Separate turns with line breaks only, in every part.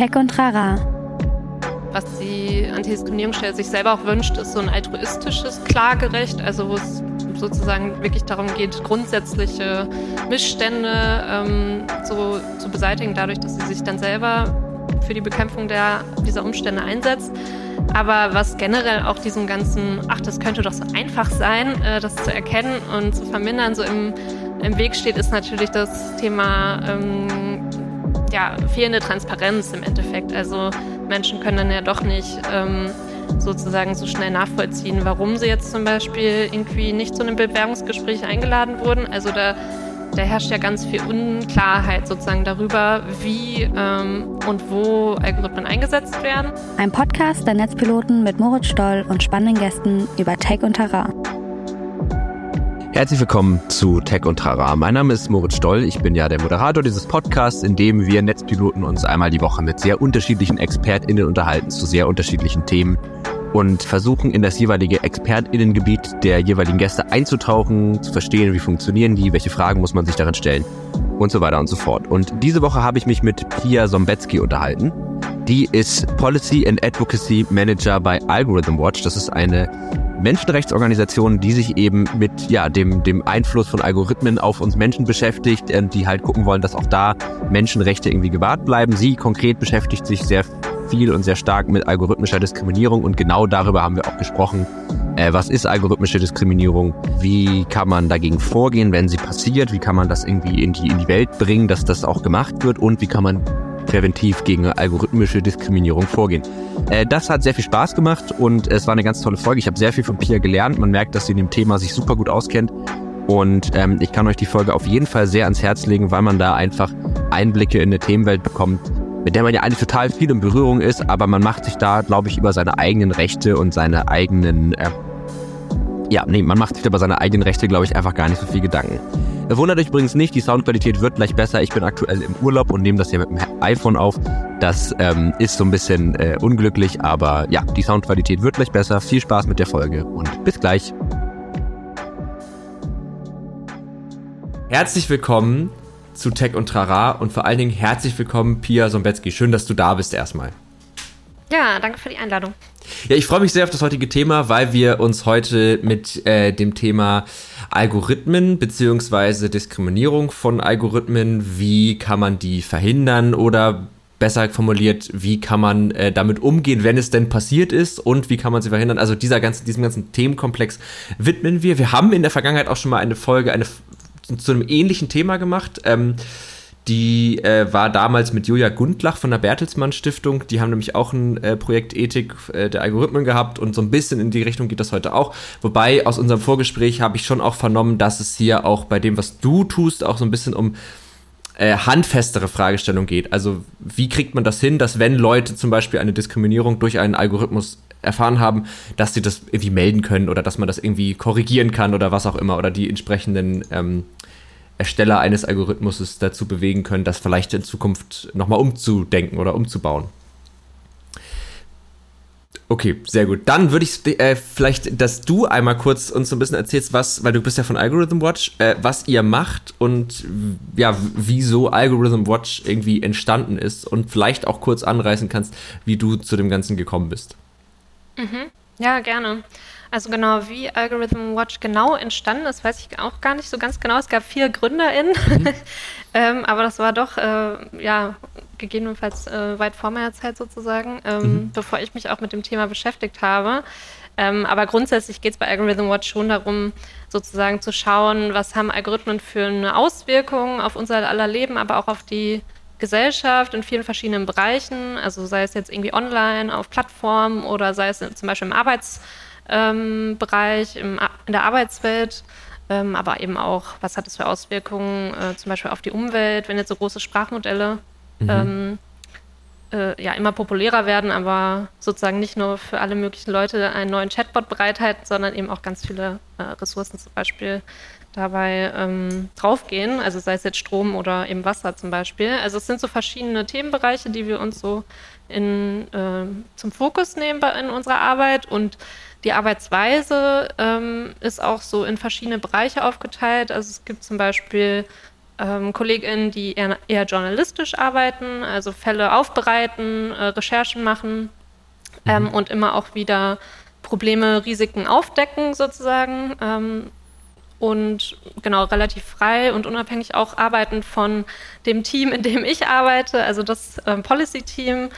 Tech und Rara.
Was die Antidiskriminierungsstelle sich selber auch wünscht, ist so ein altruistisches Klagerecht, also wo es sozusagen wirklich darum geht, grundsätzliche Missstände ähm, so zu beseitigen, dadurch, dass sie sich dann selber für die Bekämpfung der, dieser Umstände einsetzt. Aber was generell auch diesen ganzen, ach, das könnte doch so einfach sein, äh, das zu erkennen und zu vermindern, so im, im Weg steht, ist natürlich das Thema ähm, ja, fehlende Transparenz im Endeffekt. Also Menschen können dann ja doch nicht ähm, sozusagen so schnell nachvollziehen, warum sie jetzt zum Beispiel irgendwie nicht zu einem Bewerbungsgespräch eingeladen wurden. Also da, da herrscht ja ganz viel Unklarheit sozusagen darüber, wie ähm, und wo Algorithmen eingesetzt werden.
Ein Podcast der Netzpiloten mit Moritz Stoll und spannenden Gästen über Tech und Terrain.
Herzlich willkommen zu Tech und Trara. Mein Name ist Moritz Stoll. Ich bin ja der Moderator dieses Podcasts, in dem wir Netzpiloten uns einmal die Woche mit sehr unterschiedlichen ExpertInnen unterhalten zu sehr unterschiedlichen Themen und versuchen in das jeweilige ExpertInnengebiet der jeweiligen Gäste einzutauchen, zu verstehen, wie funktionieren die, welche Fragen muss man sich darin stellen und so weiter und so fort. Und diese Woche habe ich mich mit Pia Sombetzky unterhalten. Die ist Policy and Advocacy Manager bei Algorithm Watch. Das ist eine Menschenrechtsorganisation, die sich eben mit ja, dem, dem Einfluss von Algorithmen auf uns Menschen beschäftigt und die halt gucken wollen, dass auch da Menschenrechte irgendwie gewahrt bleiben. Sie konkret beschäftigt sich sehr viel und sehr stark mit algorithmischer Diskriminierung und genau darüber haben wir auch gesprochen. Äh, was ist algorithmische Diskriminierung? Wie kann man dagegen vorgehen, wenn sie passiert? Wie kann man das irgendwie in die, in die Welt bringen, dass das auch gemacht wird? Und wie kann man präventiv gegen algorithmische Diskriminierung vorgehen. Äh, das hat sehr viel Spaß gemacht und es war eine ganz tolle Folge. Ich habe sehr viel von Pia gelernt. Man merkt, dass sie in dem Thema sich super gut auskennt. Und ähm, ich kann euch die Folge auf jeden Fall sehr ans Herz legen, weil man da einfach Einblicke in eine Themenwelt bekommt, mit der man ja eigentlich total viel in Berührung ist, aber man macht sich da, glaube ich, über seine eigenen Rechte und seine eigenen, äh, ja, nee, man macht sich über seine eigenen Rechte, glaube ich, einfach gar nicht so viel Gedanken. Wundert euch übrigens nicht, die Soundqualität wird gleich besser. Ich bin aktuell im Urlaub und nehme das hier mit dem iPhone auf. Das ähm, ist so ein bisschen äh, unglücklich, aber ja, die Soundqualität wird gleich besser. Viel Spaß mit der Folge und bis gleich. Herzlich willkommen zu Tech und Trara und vor allen Dingen herzlich willkommen Pia Sombetzky. Schön, dass du da bist erstmal.
Ja, danke für die Einladung.
Ja, ich freue mich sehr auf das heutige Thema, weil wir uns heute mit äh, dem Thema Algorithmen beziehungsweise Diskriminierung von Algorithmen, wie kann man die verhindern oder besser formuliert, wie kann man äh, damit umgehen, wenn es denn passiert ist und wie kann man sie verhindern. Also dieser ganzen, diesem ganzen Themenkomplex widmen wir. Wir haben in der Vergangenheit auch schon mal eine Folge eine, zu einem ähnlichen Thema gemacht. Ähm, die äh, war damals mit Julia Gundlach von der Bertelsmann Stiftung. Die haben nämlich auch ein äh, Projekt Ethik äh, der Algorithmen gehabt und so ein bisschen in die Richtung geht das heute auch. Wobei aus unserem Vorgespräch habe ich schon auch vernommen, dass es hier auch bei dem, was du tust, auch so ein bisschen um äh, handfestere Fragestellung geht. Also wie kriegt man das hin, dass wenn Leute zum Beispiel eine Diskriminierung durch einen Algorithmus erfahren haben, dass sie das irgendwie melden können oder dass man das irgendwie korrigieren kann oder was auch immer oder die entsprechenden ähm, Ersteller eines Algorithmus dazu bewegen können, das vielleicht in Zukunft nochmal umzudenken oder umzubauen. Okay, sehr gut. Dann würde ich äh, vielleicht, dass du einmal kurz uns so ein bisschen erzählst, was, weil du bist ja von Algorithm Watch, äh, was ihr macht und ja, wieso Algorithm Watch irgendwie entstanden ist und vielleicht auch kurz anreißen kannst, wie du zu dem Ganzen gekommen bist.
Mhm. Ja, gerne. Also genau, wie Algorithm Watch genau entstanden ist, weiß ich auch gar nicht so ganz genau. Es gab vier GründerInnen, mhm. ähm, aber das war doch, äh, ja, gegebenenfalls äh, weit vor meiner Zeit sozusagen, ähm, mhm. bevor ich mich auch mit dem Thema beschäftigt habe. Ähm, aber grundsätzlich geht es bei Algorithm Watch schon darum, sozusagen zu schauen, was haben Algorithmen für eine Auswirkung auf unser aller Leben, aber auch auf die Gesellschaft in vielen verschiedenen Bereichen, also sei es jetzt irgendwie online, auf Plattformen oder sei es zum Beispiel im Arbeits- ähm, Bereich, im, in der Arbeitswelt, ähm, aber eben auch, was hat es für Auswirkungen äh, zum Beispiel auf die Umwelt, wenn jetzt so große Sprachmodelle mhm. ähm, äh, ja immer populärer werden, aber sozusagen nicht nur für alle möglichen Leute einen neuen Chatbot bereithalten, sondern eben auch ganz viele äh, Ressourcen zum Beispiel dabei ähm, draufgehen, also sei es jetzt Strom oder eben Wasser zum Beispiel. Also es sind so verschiedene Themenbereiche, die wir uns so in, äh, zum Fokus nehmen in unserer Arbeit und die Arbeitsweise ähm, ist auch so in verschiedene Bereiche aufgeteilt. Also es gibt zum Beispiel ähm, KollegInnen, die eher, eher, journalistisch arbeiten, also Fälle aufbereiten, äh, Recherchen machen ähm, mhm. und immer auch wieder Probleme, Risiken aufdecken sozusagen. Ähm, und genau relativ frei und unabhängig auch arbeiten von dem Team, in dem ich arbeite, also das ähm, Policy-Team.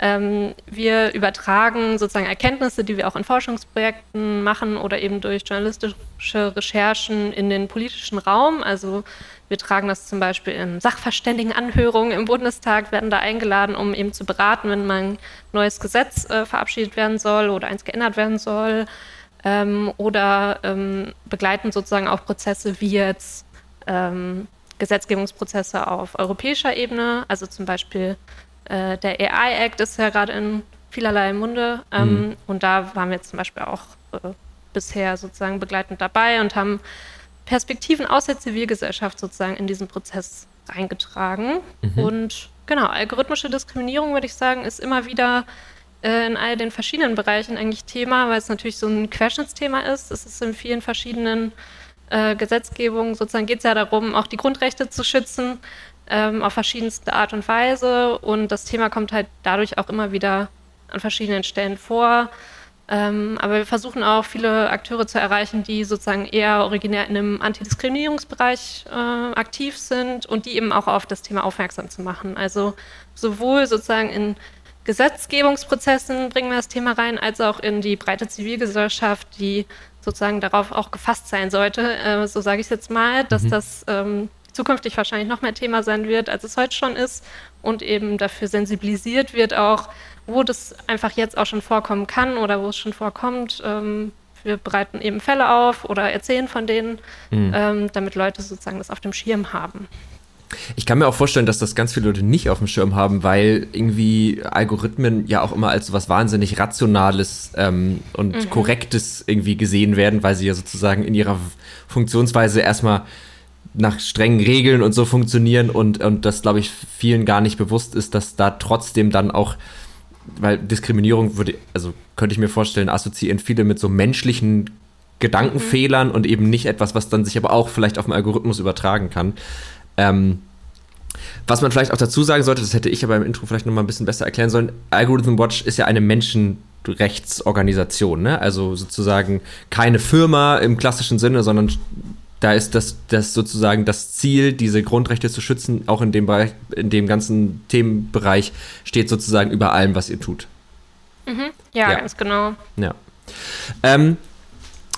Ähm, wir übertragen sozusagen Erkenntnisse, die wir auch in Forschungsprojekten machen oder eben durch journalistische Recherchen in den politischen Raum. Also wir tragen das zum Beispiel in Sachverständigenanhörungen im Bundestag, werden da eingeladen, um eben zu beraten, wenn mal ein neues Gesetz äh, verabschiedet werden soll oder eins geändert werden soll ähm, oder ähm, begleiten sozusagen auch Prozesse wie jetzt ähm, Gesetzgebungsprozesse auf europäischer Ebene. Also zum Beispiel äh, der AI Act ist ja gerade in vielerlei Munde ähm, mhm. und da waren wir jetzt zum Beispiel auch äh, bisher sozusagen begleitend dabei und haben Perspektiven aus der Zivilgesellschaft sozusagen in diesen Prozess eingetragen. Mhm. Und genau, algorithmische Diskriminierung, würde ich sagen, ist immer wieder äh, in all den verschiedenen Bereichen eigentlich Thema, weil es natürlich so ein Querschnittsthema ist. Es ist in vielen verschiedenen äh, Gesetzgebungen, sozusagen geht es ja darum, auch die Grundrechte zu schützen ähm, auf verschiedenste Art und Weise. Und das Thema kommt halt dadurch auch immer wieder an verschiedenen Stellen vor. Ähm, aber wir versuchen auch viele Akteure zu erreichen, die sozusagen eher originär in einem Antidiskriminierungsbereich äh, aktiv sind und die eben auch auf das Thema aufmerksam zu machen. Also sowohl sozusagen in Gesetzgebungsprozessen bringen wir das Thema rein, als auch in die breite Zivilgesellschaft, die sozusagen darauf auch gefasst sein sollte, äh, so sage ich es jetzt mal, dass mhm. das ähm, zukünftig wahrscheinlich noch mehr Thema sein wird, als es heute schon ist und eben dafür sensibilisiert wird auch, wo das einfach jetzt auch schon vorkommen kann oder wo es schon vorkommt. Ähm, wir bereiten eben Fälle auf oder erzählen von denen, mhm. damit Leute sozusagen das auf dem Schirm haben.
Ich kann mir auch vorstellen, dass das ganz viele Leute nicht auf dem Schirm haben, weil irgendwie Algorithmen ja auch immer als was wahnsinnig Rationales ähm, und mhm. Korrektes irgendwie gesehen werden, weil sie ja sozusagen in ihrer Funktionsweise erstmal nach strengen Regeln und so funktionieren und, und das, glaube ich, vielen gar nicht bewusst ist, dass da trotzdem dann auch, weil Diskriminierung würde, also könnte ich mir vorstellen, assoziieren viele mit so menschlichen Gedankenfehlern mhm. und eben nicht etwas, was dann sich aber auch vielleicht auf den Algorithmus übertragen kann. Ähm, was man vielleicht auch dazu sagen sollte, das hätte ich aber im Intro vielleicht noch mal ein bisschen besser erklären sollen. Algorithm Watch ist ja eine Menschenrechtsorganisation, ne? Also sozusagen keine Firma im klassischen Sinne, sondern da ist das, das sozusagen das Ziel, diese Grundrechte zu schützen, auch in dem Bereich, in dem ganzen Themenbereich, steht sozusagen über allem, was ihr tut.
Mhm. Ja, ja, ganz genau.
Ja. Ähm,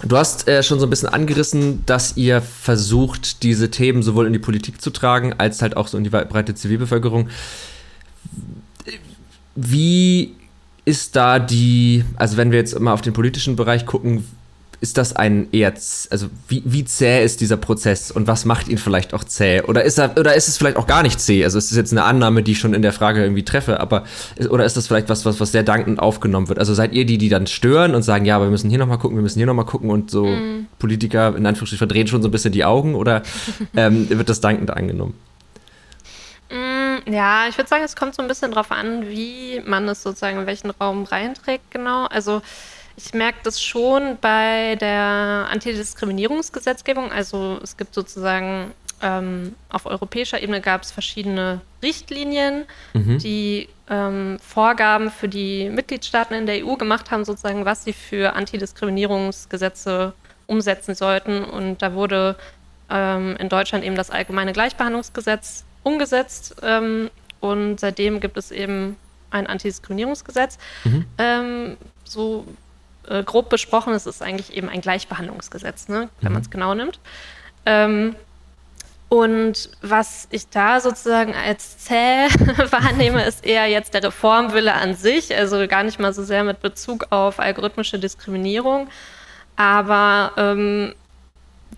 Du hast äh, schon so ein bisschen angerissen, dass ihr versucht, diese Themen sowohl in die Politik zu tragen, als halt auch so in die breite Zivilbevölkerung. Wie ist da die, also wenn wir jetzt mal auf den politischen Bereich gucken, ist das ein eher, also wie, wie zäh ist dieser Prozess und was macht ihn vielleicht auch zäh? Oder ist, er, oder ist es vielleicht auch gar nicht zäh? Also ist das jetzt eine Annahme, die ich schon in der Frage irgendwie treffe, aber oder ist das vielleicht was, was, was sehr dankend aufgenommen wird? Also seid ihr die, die dann stören und sagen, ja, aber wir müssen hier nochmal gucken, wir müssen hier nochmal gucken und so mm. Politiker in Anführungsstrichen verdrehen schon so ein bisschen die Augen oder ähm, wird das dankend angenommen?
Mm, ja, ich würde sagen, es kommt so ein bisschen drauf an, wie man es sozusagen in welchen Raum reinträgt, genau. Also ich merke das schon bei der Antidiskriminierungsgesetzgebung. Also es gibt sozusagen ähm, auf europäischer Ebene gab es verschiedene Richtlinien, mhm. die ähm, Vorgaben für die Mitgliedstaaten in der EU gemacht haben, sozusagen, was sie für Antidiskriminierungsgesetze umsetzen sollten. Und da wurde ähm, in Deutschland eben das allgemeine Gleichbehandlungsgesetz umgesetzt. Ähm, und seitdem gibt es eben ein Antidiskriminierungsgesetz. Mhm. Ähm, so äh, grob besprochen, es ist eigentlich eben ein Gleichbehandlungsgesetz, ne, wenn mhm. man es genau nimmt. Ähm, und was ich da sozusagen als zäh wahrnehme, ist eher jetzt der Reformwille an sich, also gar nicht mal so sehr mit Bezug auf algorithmische Diskriminierung. Aber ähm,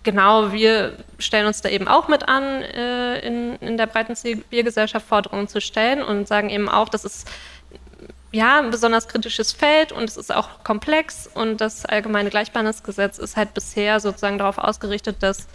genau, wir stellen uns da eben auch mit an, äh, in, in der breiten Zivilgesellschaft Forderungen zu stellen und sagen eben auch, dass es ja, ein besonders kritisches Feld und es ist auch komplex und das allgemeine Gleichbehandlungsgesetz ist halt bisher sozusagen darauf ausgerichtet, dass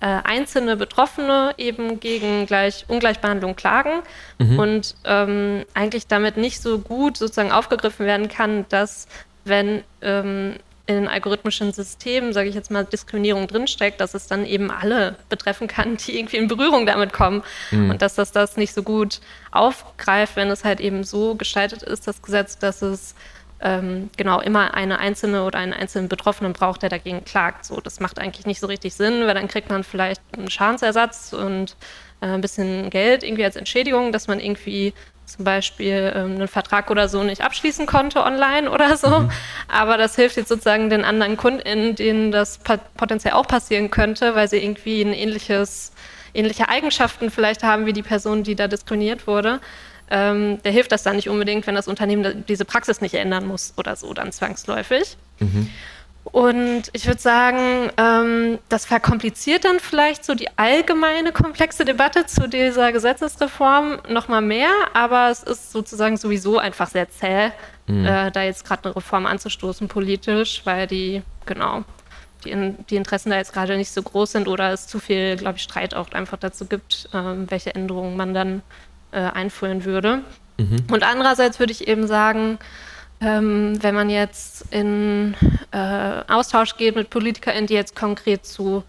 äh, einzelne Betroffene eben gegen gleich Ungleichbehandlung klagen mhm. und ähm, eigentlich damit nicht so gut sozusagen aufgegriffen werden kann, dass wenn ähm, in algorithmischen Systemen, sage ich jetzt mal, Diskriminierung drinsteckt, dass es dann eben alle betreffen kann, die irgendwie in Berührung damit kommen. Mhm. Und dass das das nicht so gut aufgreift, wenn es halt eben so gestaltet ist, das Gesetz, dass es ähm, genau immer eine einzelne oder einen einzelnen Betroffenen braucht, der dagegen klagt. So, das macht eigentlich nicht so richtig Sinn, weil dann kriegt man vielleicht einen Schadensersatz und äh, ein bisschen Geld irgendwie als Entschädigung, dass man irgendwie zum Beispiel ähm, einen Vertrag oder so nicht abschließen konnte online oder so. Mhm. Aber das hilft jetzt sozusagen den anderen KundInnen, denen das potenziell auch passieren könnte, weil sie irgendwie ein ähnliches, ähnliche Eigenschaften vielleicht haben wie die Person, die da diskriminiert wurde. Ähm, der hilft das dann nicht unbedingt, wenn das Unternehmen diese Praxis nicht ändern muss oder so dann zwangsläufig. Mhm. Und ich würde sagen, ähm, das verkompliziert dann vielleicht so die allgemeine komplexe Debatte zu dieser Gesetzesreform nochmal mehr, aber es ist sozusagen sowieso einfach sehr zäh, mhm. äh, da jetzt gerade eine Reform anzustoßen politisch, weil die, genau, die, in, die Interessen da jetzt gerade nicht so groß sind oder es zu viel, glaube ich, Streit auch einfach dazu gibt, ähm, welche Änderungen man dann äh, einführen würde. Mhm. Und andererseits würde ich eben sagen, ähm, wenn man jetzt in äh, Austausch geht mit PolitikerInnen, die jetzt konkret zu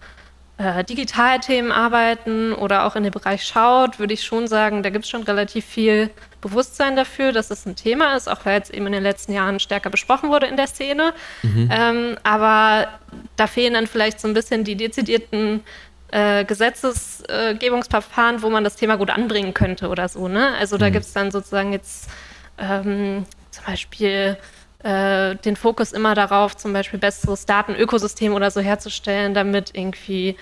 äh, Digitalthemen arbeiten oder auch in den Bereich schaut, würde ich schon sagen, da gibt es schon relativ viel Bewusstsein dafür, dass es ein Thema ist, auch weil es eben in den letzten Jahren stärker besprochen wurde in der Szene. Mhm. Ähm, aber da fehlen dann vielleicht so ein bisschen die dezidierten äh, Gesetzesgebungsverfahren, wo man das Thema gut anbringen könnte oder so. Ne? Also da mhm. gibt es dann sozusagen jetzt ähm, zum Beispiel äh, den Fokus immer darauf, zum Beispiel besseres Datenökosystem oder so herzustellen, damit irgendwie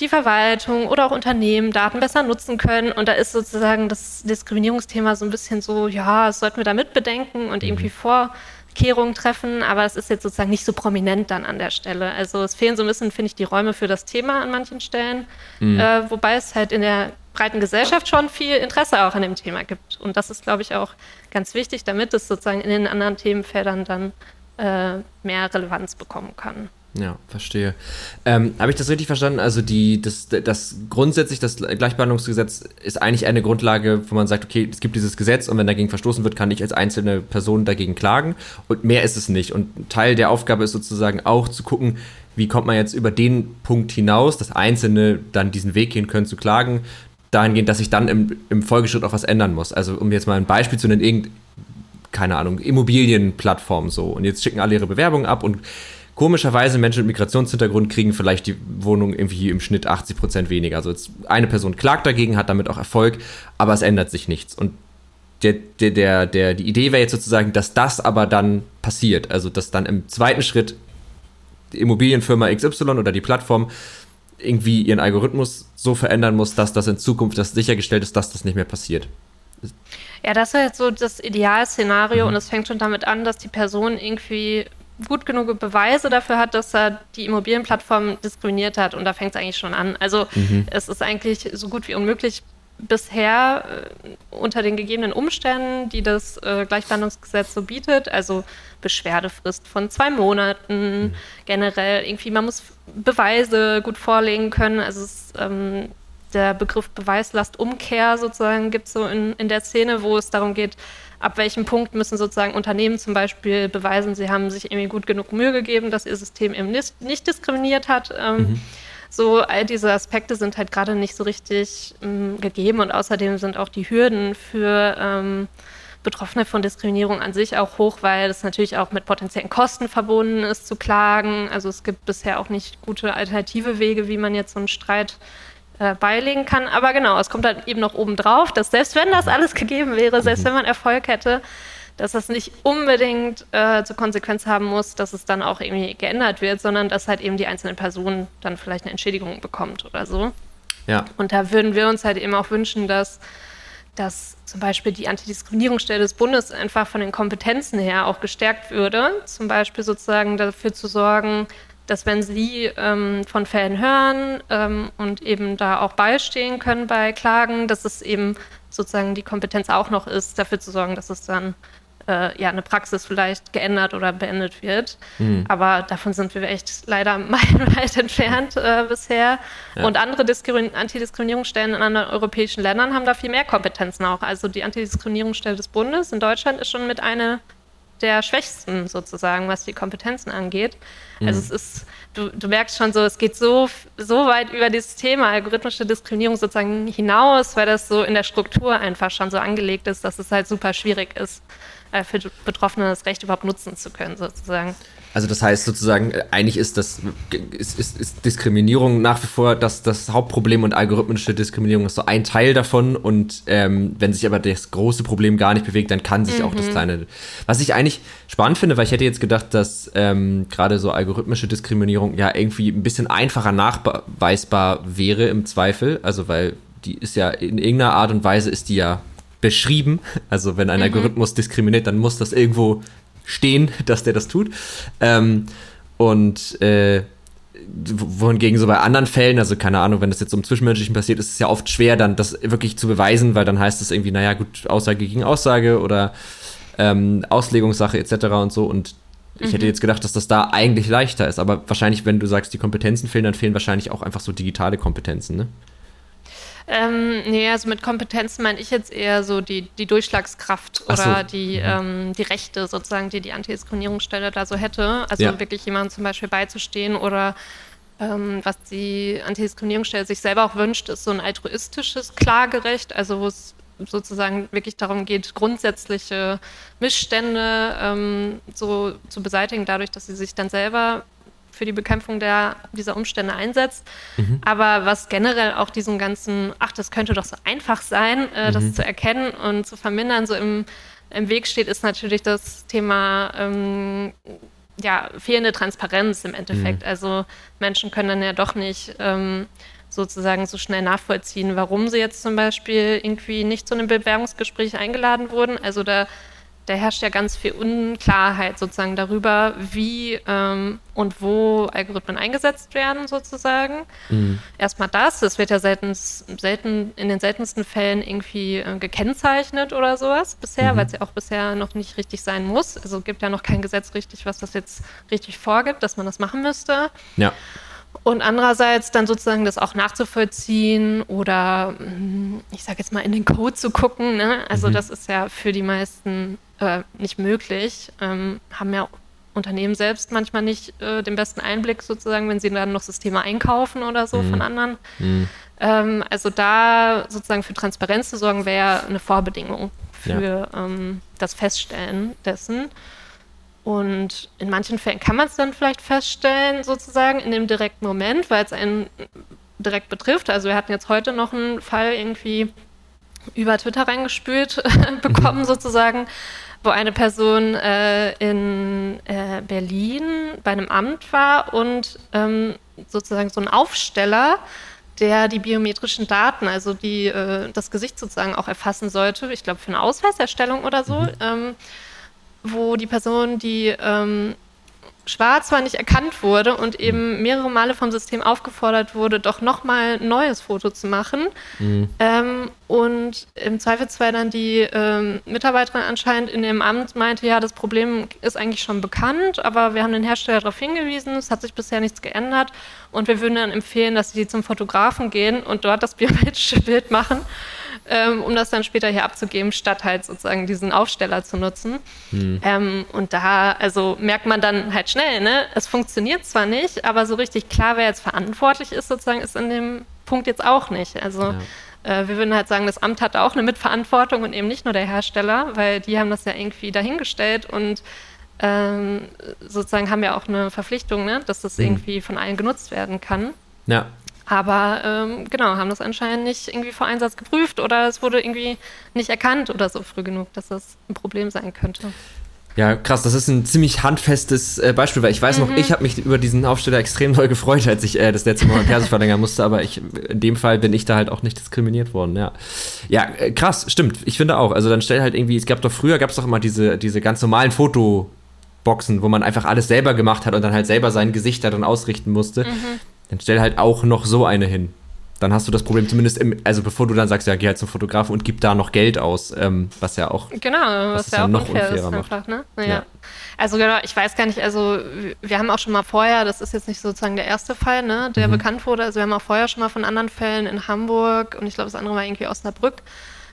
die Verwaltung oder auch Unternehmen Daten besser nutzen können. Und da ist sozusagen das Diskriminierungsthema so ein bisschen so, ja, das sollten wir da mitbedenken und mhm. irgendwie Vorkehrungen treffen, aber es ist jetzt sozusagen nicht so prominent dann an der Stelle. Also es fehlen so ein bisschen, finde ich, die Räume für das Thema an manchen Stellen, mhm. äh, wobei es halt in der breiten Gesellschaft schon viel Interesse auch an dem Thema gibt. Und das ist, glaube ich, auch ganz wichtig, damit es sozusagen in den anderen Themenfeldern dann äh, mehr Relevanz bekommen kann.
Ja, verstehe. Ähm, Habe ich das richtig verstanden? Also die, das, das grundsätzlich das Gleichbehandlungsgesetz ist eigentlich eine Grundlage, wo man sagt, okay, es gibt dieses Gesetz und wenn dagegen verstoßen wird, kann ich als einzelne Person dagegen klagen und mehr ist es nicht. Und Teil der Aufgabe ist sozusagen auch zu gucken, wie kommt man jetzt über den Punkt hinaus, dass Einzelne dann diesen Weg gehen können zu klagen, dahingehend, dass ich dann im, im Folgeschritt auch was ändern muss. Also um jetzt mal ein Beispiel zu nennen, irgend, keine Ahnung, Immobilienplattform so. Und jetzt schicken alle ihre Bewerbungen ab und komischerweise Menschen mit Migrationshintergrund kriegen vielleicht die Wohnung irgendwie im Schnitt 80 Prozent weniger. Also eine Person klagt dagegen, hat damit auch Erfolg, aber es ändert sich nichts. Und der, der, der, der, die Idee wäre jetzt sozusagen, dass das aber dann passiert. Also dass dann im zweiten Schritt die Immobilienfirma XY oder die Plattform irgendwie ihren Algorithmus so verändern muss, dass das in Zukunft das sichergestellt ist, dass das nicht mehr passiert.
Ja, das ist jetzt so das Idealszenario mhm. und es fängt schon damit an, dass die Person irgendwie gut genug Beweise dafür hat, dass er die Immobilienplattform diskriminiert hat und da fängt es eigentlich schon an. Also mhm. es ist eigentlich so gut wie unmöglich bisher äh, unter den gegebenen Umständen, die das äh, Gleichbehandlungsgesetz so bietet, also Beschwerdefrist von zwei Monaten, mhm. generell irgendwie, man muss Beweise gut vorlegen können, also es, ähm, der Begriff Beweislastumkehr sozusagen gibt es so in, in der Szene, wo es darum geht, ab welchem Punkt müssen sozusagen Unternehmen zum Beispiel beweisen, sie haben sich irgendwie gut genug Mühe gegeben, dass ihr System eben nicht, nicht diskriminiert hat. Ähm, mhm so all diese Aspekte sind halt gerade nicht so richtig ähm, gegeben und außerdem sind auch die Hürden für ähm, Betroffene von Diskriminierung an sich auch hoch, weil es natürlich auch mit potenziellen Kosten verbunden ist zu klagen. Also es gibt bisher auch nicht gute alternative Wege, wie man jetzt so einen Streit äh, beilegen kann. Aber genau, es kommt halt eben noch oben drauf, dass selbst wenn das alles gegeben wäre, selbst wenn man Erfolg hätte, dass das nicht unbedingt äh, zur Konsequenz haben muss, dass es dann auch irgendwie geändert wird, sondern dass halt eben die einzelne Person dann vielleicht eine Entschädigung bekommt oder so. Ja. Und da würden wir uns halt eben auch wünschen, dass, dass zum Beispiel die Antidiskriminierungsstelle des Bundes einfach von den Kompetenzen her auch gestärkt würde. Zum Beispiel sozusagen dafür zu sorgen, dass wenn Sie ähm, von Fällen hören ähm, und eben da auch beistehen können bei Klagen, dass es eben sozusagen die Kompetenz auch noch ist, dafür zu sorgen, dass es dann äh, ja, eine Praxis vielleicht geändert oder beendet wird. Mhm. Aber davon sind wir echt leider meilenweit entfernt äh, bisher. Ja. Und andere Diskrimin Antidiskriminierungsstellen in anderen europäischen Ländern haben da viel mehr Kompetenzen auch. Also die Antidiskriminierungsstelle des Bundes in Deutschland ist schon mit einer der Schwächsten sozusagen, was die Kompetenzen angeht. Also mhm. es ist, du, du merkst schon so, es geht so, so weit über dieses Thema algorithmische Diskriminierung sozusagen hinaus, weil das so in der Struktur einfach schon so angelegt ist, dass es halt super schwierig ist, für Betroffene das Recht überhaupt nutzen zu können, sozusagen.
Also das heißt sozusagen, äh, eigentlich ist das ist, ist, ist Diskriminierung nach wie vor das, das Hauptproblem und algorithmische Diskriminierung ist so ein Teil davon. Und ähm, wenn sich aber das große Problem gar nicht bewegt, dann kann sich mhm. auch das mhm. kleine. Was ich eigentlich spannend finde, weil ich hätte jetzt gedacht, dass ähm, gerade so algorithmische Diskriminierung ja irgendwie ein bisschen einfacher nachweisbar wäre im Zweifel. Also weil die ist ja in irgendeiner Art und Weise ist die ja beschrieben. Also wenn ein mhm. Algorithmus diskriminiert, dann muss das irgendwo stehen, dass der das tut. Ähm, und äh, wohingegen so bei anderen Fällen, also keine Ahnung, wenn das jetzt um Zwischenmenschlichen passiert, ist es ja oft schwer, dann das wirklich zu beweisen, weil dann heißt es irgendwie, naja, gut, Aussage gegen Aussage oder ähm, Auslegungssache etc. und so. Und ich mhm. hätte jetzt gedacht, dass das da eigentlich leichter ist, aber wahrscheinlich, wenn du sagst, die Kompetenzen fehlen, dann fehlen wahrscheinlich auch einfach so digitale Kompetenzen, ne?
Ähm, nee, also mit Kompetenzen meine ich jetzt eher so die, die Durchschlagskraft oder so. die, mhm. ähm, die Rechte sozusagen, die die Antidiskriminierungsstelle da so hätte. Also ja. wirklich jemandem zum Beispiel beizustehen oder ähm, was die Antidiskriminierungsstelle sich selber auch wünscht, ist so ein altruistisches Klagerecht, also wo es sozusagen wirklich darum geht, grundsätzliche Missstände ähm, so zu beseitigen, dadurch, dass sie sich dann selber für die Bekämpfung der, dieser Umstände einsetzt. Mhm. Aber was generell auch diesen ganzen, ach, das könnte doch so einfach sein, äh, mhm. das zu erkennen und zu vermindern, so im, im Weg steht, ist natürlich das Thema ähm, ja, fehlende Transparenz im Endeffekt. Mhm. Also Menschen können dann ja doch nicht ähm, sozusagen so schnell nachvollziehen, warum sie jetzt zum Beispiel irgendwie nicht zu einem Bewerbungsgespräch eingeladen wurden. Also da da herrscht ja ganz viel Unklarheit sozusagen darüber, wie ähm, und wo Algorithmen eingesetzt werden sozusagen. Mhm. Erstmal das, es wird ja selten, selten in den seltensten Fällen irgendwie äh, gekennzeichnet oder sowas bisher, mhm. weil es ja auch bisher noch nicht richtig sein muss. Also gibt ja noch kein Gesetz richtig, was das jetzt richtig vorgibt, dass man das machen müsste.
Ja.
Und andererseits dann sozusagen das auch nachzuvollziehen oder mm, ich sage jetzt mal in den Code zu gucken. Ne? Also mhm. das ist ja für die meisten äh, nicht möglich. Ähm, haben ja Unternehmen selbst manchmal nicht äh, den besten Einblick sozusagen, wenn sie dann noch Systeme einkaufen oder so mhm. von anderen. Mhm. Ähm, also da sozusagen für Transparenz zu sorgen, wäre eine Vorbedingung für ja. ähm, das Feststellen dessen. Und in manchen Fällen kann man es dann vielleicht feststellen, sozusagen in dem direkten Moment, weil es einen direkt betrifft. Also wir hatten jetzt heute noch einen Fall irgendwie über Twitter reingespült bekommen, mhm. sozusagen, wo eine Person äh, in äh, Berlin bei einem Amt war und ähm, sozusagen so ein Aufsteller, der die biometrischen Daten, also die äh, das Gesicht sozusagen auch erfassen sollte, ich glaube für eine Ausweiserstellung oder so, mhm. ähm, wo die Person, die ähm, schwarz zwar nicht erkannt wurde und eben mehrere Male vom System aufgefordert wurde, doch nochmal ein neues Foto zu machen. Mhm. Ähm, und im Zweifelsfall dann die ähm, Mitarbeiterin anscheinend in dem Amt meinte, ja, das Problem ist eigentlich schon bekannt, aber wir haben den Hersteller darauf hingewiesen, es hat sich bisher nichts geändert und wir würden dann empfehlen, dass sie zum Fotografen gehen und dort das biometrische Bild machen ähm, um das dann später hier abzugeben, statt halt sozusagen diesen Aufsteller zu nutzen. Hm. Ähm, und da, also merkt man dann halt schnell, ne, es funktioniert zwar nicht, aber so richtig klar, wer jetzt verantwortlich ist, sozusagen, ist in dem Punkt jetzt auch nicht. Also ja. äh, wir würden halt sagen, das Amt hat auch eine Mitverantwortung und eben nicht nur der Hersteller, weil die haben das ja irgendwie dahingestellt und ähm, sozusagen haben ja auch eine Verpflichtung, ne, dass das hm. irgendwie von allen genutzt werden kann.
Ja.
Aber ähm, genau, haben das anscheinend nicht irgendwie vor Einsatz geprüft oder es wurde irgendwie nicht erkannt oder so früh genug, dass das ein Problem sein könnte.
Ja, krass, das ist ein ziemlich handfestes äh, Beispiel, weil ich weiß mhm. noch, ich habe mich über diesen Aufsteller extrem doll gefreut, als ich äh, das letzte Mal Persisch verlängern musste, aber ich, in dem Fall bin ich da halt auch nicht diskriminiert worden, ja. Ja, äh, krass, stimmt, ich finde auch. Also dann stell halt irgendwie, es gab doch früher, gab es doch immer diese, diese ganz normalen Fotoboxen, wo man einfach alles selber gemacht hat und dann halt selber sein Gesicht darin ausrichten musste. Mhm. Dann stell halt auch noch so eine hin. Dann hast du das Problem zumindest, im, also bevor du dann sagst, ja, geh halt zum Fotografen und gib da noch Geld aus, ähm, was ja auch.
Genau, was, was ja auch noch unfair ist macht. einfach, ne? Ja. ja. Also genau, ich weiß gar nicht, also wir haben auch schon mal vorher, das ist jetzt nicht sozusagen der erste Fall, ne, der mhm. bekannt wurde, also wir haben auch vorher schon mal von anderen Fällen in Hamburg und ich glaube, das andere war irgendwie Osnabrück,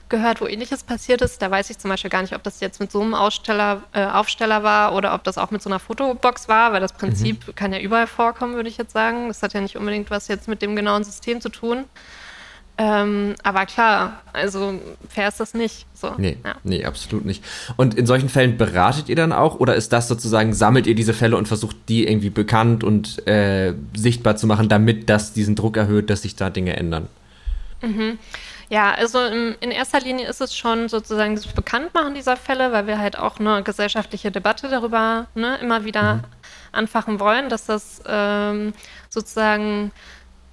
gehört, wo ähnliches passiert ist. Da weiß ich zum Beispiel gar nicht, ob das jetzt mit so einem Aussteller, äh, Aufsteller war oder ob das auch mit so einer Fotobox war, weil das Prinzip mhm. kann ja überall vorkommen, würde ich jetzt sagen. Das hat ja nicht unbedingt was jetzt mit dem genauen System zu tun. Ähm, aber klar, also fair ist das nicht. So,
nee, ja. nee, absolut nicht. Und in solchen Fällen beratet ihr dann auch oder ist das sozusagen, sammelt ihr diese Fälle und versucht die irgendwie bekannt und äh, sichtbar zu machen, damit das diesen Druck erhöht, dass sich da Dinge ändern?
Mhm. Ja, also in, in, erster Linie ist es schon sozusagen das Bekanntmachen dieser Fälle, weil wir halt auch eine gesellschaftliche Debatte darüber ne, immer wieder mhm. anfachen wollen, dass das ähm, sozusagen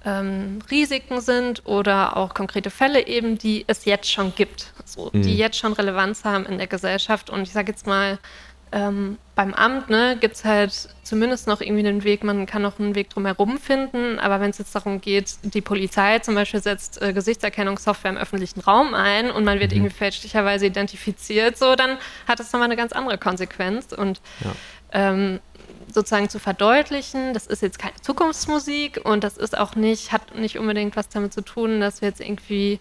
ähm, Risiken sind oder auch konkrete Fälle eben, die es jetzt schon gibt, so, mhm. die jetzt schon Relevanz haben in der Gesellschaft. Und ich sage jetzt mal, ähm, beim Amt ne, gibt es halt zumindest noch irgendwie einen Weg, man kann noch einen Weg drumherum finden, aber wenn es jetzt darum geht, die Polizei zum Beispiel setzt äh, Gesichtserkennungssoftware im öffentlichen Raum ein und man wird mhm. irgendwie fälschlicherweise identifiziert, so, dann hat das nochmal eine ganz andere Konsequenz. Und ja. ähm, sozusagen zu verdeutlichen, das ist jetzt keine Zukunftsmusik und das ist auch nicht, hat nicht unbedingt was damit zu tun, dass wir jetzt irgendwie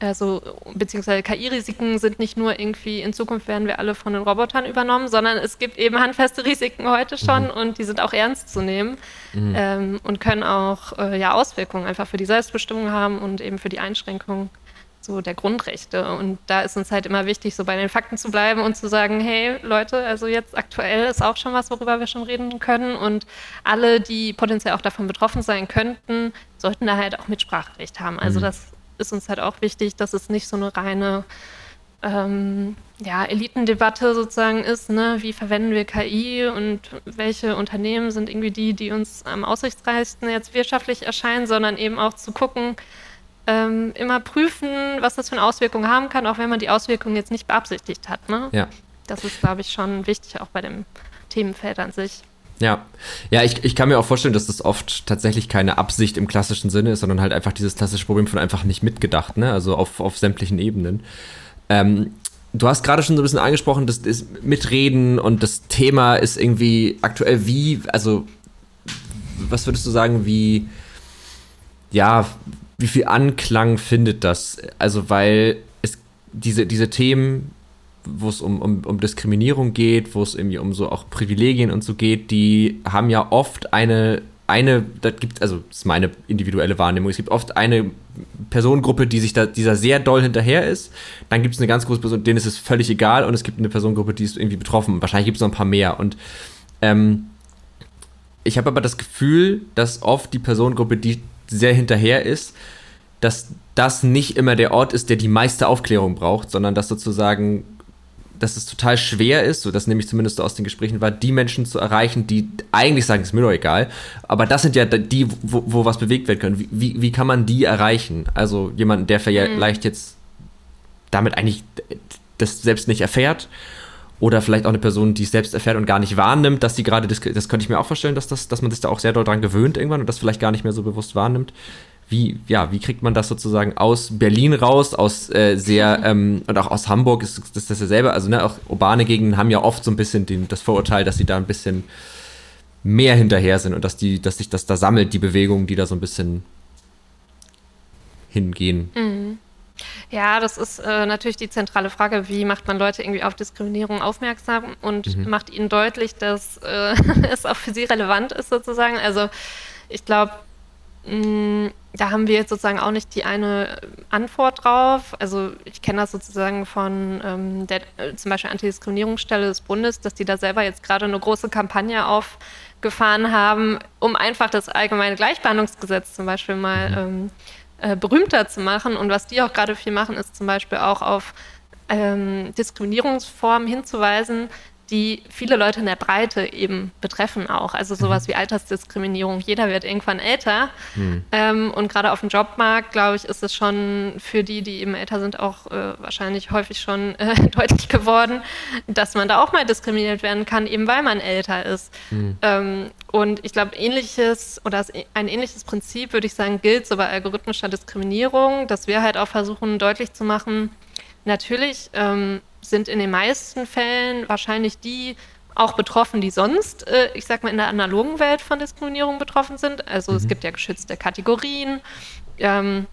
also beziehungsweise KI-Risiken sind nicht nur irgendwie, in Zukunft werden wir alle von den Robotern übernommen, sondern es gibt eben handfeste Risiken heute schon mhm. und die sind auch ernst zu nehmen mhm. ähm, und können auch äh, ja, Auswirkungen einfach für die Selbstbestimmung haben und eben für die Einschränkung so der Grundrechte. Und da ist uns halt immer wichtig, so bei den Fakten zu bleiben und zu sagen, hey Leute, also jetzt aktuell ist auch schon was, worüber wir schon reden können. Und alle, die potenziell auch davon betroffen sein könnten, sollten da halt auch Mitspracherecht haben. Also mhm. das ist uns halt auch wichtig, dass es nicht so eine reine ähm, ja, Elitendebatte sozusagen ist, ne? wie verwenden wir KI und welche Unternehmen sind irgendwie die, die uns am aussichtsreichsten jetzt wirtschaftlich erscheinen, sondern eben auch zu gucken, ähm, immer prüfen, was das für eine Auswirkung haben kann, auch wenn man die Auswirkungen jetzt nicht beabsichtigt hat. Ne?
Ja.
Das ist, glaube ich, schon wichtig, auch bei dem Themenfeld an sich.
Ja, ja, ich, ich kann mir auch vorstellen, dass das oft tatsächlich keine Absicht im klassischen Sinne ist, sondern halt einfach dieses klassische Problem von einfach nicht mitgedacht, ne? Also auf, auf sämtlichen Ebenen. Ähm, du hast gerade schon so ein bisschen angesprochen, das ist Mitreden und das Thema ist irgendwie aktuell wie, also was würdest du sagen, wie, ja, wie viel Anklang findet das? Also, weil es diese, diese Themen, wo es um, um, um Diskriminierung geht, wo es irgendwie um so auch Privilegien und so geht, die haben ja oft eine, eine, das gibt, also das ist meine individuelle Wahrnehmung, es gibt oft eine Personengruppe, die sich da, dieser sehr doll hinterher ist. Dann gibt es eine ganz große Person, denen ist es völlig egal und es gibt eine Personengruppe, die ist irgendwie betroffen. Wahrscheinlich gibt es noch ein paar mehr. Und ähm, ich habe aber das Gefühl, dass oft die Personengruppe, die sehr hinterher ist, dass das nicht immer der Ort ist, der die meiste Aufklärung braucht, sondern dass sozusagen, dass es total schwer ist, so das nehme ich zumindest aus den Gesprächen war, die Menschen zu erreichen, die eigentlich sagen, ist mir doch egal, aber das sind ja die, wo, wo was bewegt werden können. Wie, wie kann man die erreichen? Also jemanden, der vielleicht mhm. jetzt damit eigentlich das selbst nicht erfährt oder vielleicht auch eine Person, die es selbst erfährt und gar nicht wahrnimmt, dass sie gerade, das, das könnte ich mir auch vorstellen, dass, das, dass man sich da auch sehr doll dran gewöhnt irgendwann und das vielleicht gar nicht mehr so bewusst wahrnimmt. Wie, ja, wie kriegt man das sozusagen aus Berlin raus, aus äh, sehr, ähm, und auch aus Hamburg ist, ist das dasselbe, also ne, auch urbane Gegenden haben ja oft so ein bisschen den, das Vorurteil, dass sie da ein bisschen mehr hinterher sind und dass die, dass sich das da sammelt, die Bewegungen, die da so ein bisschen hingehen.
Mhm. Ja, das ist äh, natürlich die zentrale Frage, wie macht man Leute irgendwie auf Diskriminierung aufmerksam und mhm. macht ihnen deutlich, dass äh, es auch für sie relevant ist sozusagen. Also ich glaube, da haben wir jetzt sozusagen auch nicht die eine Antwort drauf. Also ich kenne das sozusagen von ähm, der äh, zum Beispiel Antidiskriminierungsstelle des Bundes, dass die da selber jetzt gerade eine große Kampagne aufgefahren haben, um einfach das allgemeine Gleichbehandlungsgesetz zum Beispiel mal mhm. ähm, äh, berühmter zu machen. Und was die auch gerade viel machen, ist zum Beispiel auch auf ähm, Diskriminierungsformen hinzuweisen, die viele Leute in der Breite eben betreffen auch. Also sowas mhm. wie Altersdiskriminierung. Jeder wird irgendwann älter. Mhm. Ähm, und gerade auf dem Jobmarkt, glaube ich, ist es schon für die, die eben älter sind, auch äh, wahrscheinlich häufig schon äh, deutlich geworden, dass man da auch mal diskriminiert werden kann, eben weil man älter ist. Mhm. Ähm, und ich glaube, ähnliches oder ein ähnliches Prinzip, würde ich sagen, gilt so bei algorithmischer Diskriminierung, dass wir halt auch versuchen, deutlich zu machen, natürlich ähm, sind in den meisten Fällen wahrscheinlich die auch betroffen, die sonst, äh, ich sag mal, in der analogen Welt von Diskriminierung betroffen sind. Also mhm. es gibt ja geschützte Kategorien. Ähm,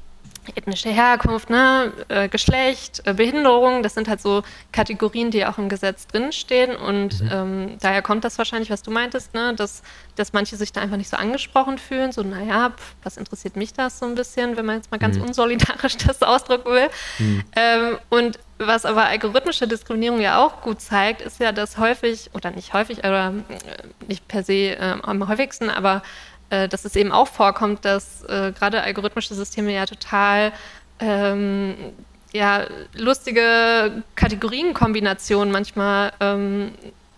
ethnische Herkunft, ne, äh, Geschlecht, äh, Behinderung, das sind halt so Kategorien, die auch im Gesetz drinstehen und mhm. ähm, daher kommt das wahrscheinlich, was du meintest, ne, dass, dass manche sich da einfach nicht so angesprochen fühlen, so naja, pf, was interessiert mich das so ein bisschen, wenn man jetzt mal ganz mhm. unsolidarisch das ausdrücken will. Mhm. Ähm, und was aber algorithmische Diskriminierung ja auch gut zeigt, ist ja, dass häufig, oder nicht häufig, oder äh, nicht per se äh, am häufigsten, aber äh, dass es eben auch vorkommt, dass äh, gerade algorithmische Systeme ja total ähm, ja, lustige Kategorienkombinationen manchmal ähm,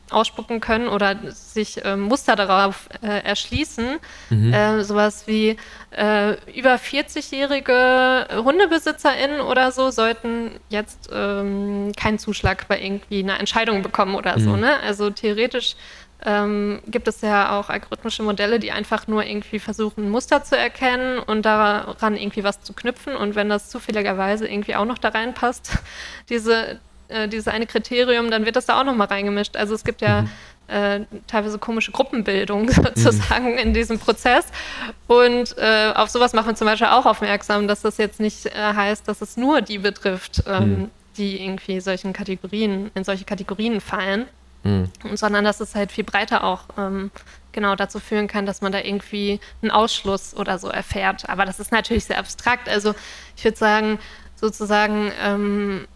ausspucken können oder sich äh, Muster darauf äh, erschließen. Mhm. Äh, sowas wie äh, über 40-jährige HundebesitzerInnen oder so sollten jetzt ähm, keinen Zuschlag bei irgendwie einer Entscheidung bekommen oder mhm. so. Ne? Also theoretisch ähm, gibt es ja auch algorithmische Modelle, die einfach nur irgendwie versuchen, Muster zu erkennen und daran irgendwie was zu knüpfen. Und wenn das zufälligerweise irgendwie auch noch da reinpasst, diese, äh, dieses eine Kriterium, dann wird das da auch noch mal reingemischt. Also es gibt ja mhm. äh, teilweise komische Gruppenbildung sozusagen mhm. in diesem Prozess. Und äh, auf sowas machen wir zum Beispiel auch aufmerksam, dass das jetzt nicht äh, heißt, dass es nur die betrifft, ähm, mhm. die irgendwie solchen Kategorien, in solche Kategorien fallen. Mhm. Sondern dass es halt viel breiter auch ähm, genau dazu führen kann, dass man da irgendwie einen Ausschluss oder so erfährt. Aber das ist natürlich sehr abstrakt. Also ich würde sagen, sozusagen ähm,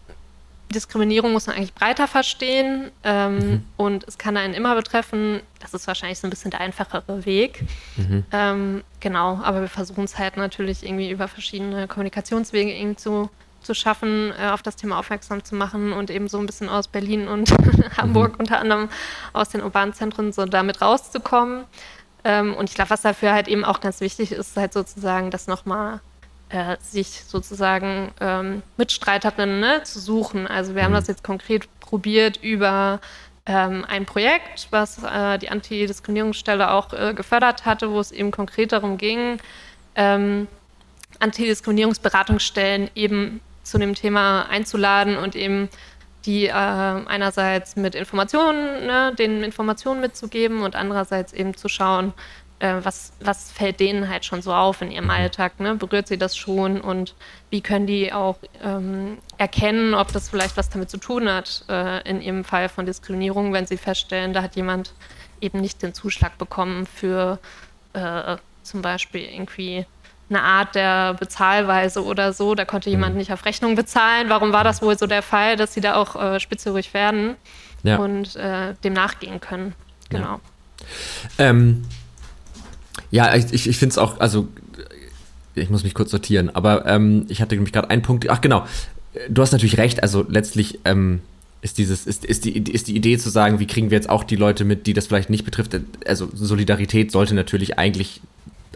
Diskriminierung muss man eigentlich breiter verstehen ähm, mhm. und es kann einen immer betreffen. Das ist wahrscheinlich so ein bisschen der einfachere Weg. Mhm. Ähm, genau, aber wir versuchen es halt natürlich irgendwie über verschiedene Kommunikationswege irgendwie zu zu schaffen, äh, auf das Thema aufmerksam zu machen und eben so ein bisschen aus Berlin und Hamburg mhm. unter anderem aus den urbanen Zentren so damit rauszukommen. Ähm, und ich glaube, was dafür halt eben auch ganz wichtig ist, ist halt sozusagen das nochmal äh, sich sozusagen ähm, Mitstreiterinnen ne, zu suchen. Also wir mhm. haben das jetzt konkret probiert über ähm, ein Projekt, was äh, die Antidiskriminierungsstelle auch äh, gefördert hatte, wo es eben konkret darum ging, ähm, Antidiskriminierungsberatungsstellen eben zu dem Thema einzuladen und eben die äh, einerseits mit Informationen, ne, denen Informationen mitzugeben und andererseits eben zu schauen, äh, was, was fällt denen halt schon so auf in ihrem mhm. Alltag, ne? berührt sie das schon und wie können die auch ähm, erkennen, ob das vielleicht was damit zu tun hat, äh, in ihrem Fall von Diskriminierung, wenn sie feststellen, da hat jemand eben nicht den Zuschlag bekommen für äh, zum Beispiel irgendwie eine Art der Bezahlweise oder so. Da konnte jemand mhm. nicht auf Rechnung bezahlen. Warum war das wohl so der Fall, dass sie da auch äh, spitzhörig werden ja. und äh, dem nachgehen können? Genau.
Ja, ähm, ja ich, ich finde es auch, also ich muss mich kurz sortieren, aber ähm, ich hatte nämlich gerade einen Punkt. Ach genau, du hast natürlich recht. Also letztlich ähm, ist dieses ist, ist die ist die Idee zu sagen, wie kriegen wir jetzt auch die Leute mit, die das vielleicht nicht betrifft. Also Solidarität sollte natürlich eigentlich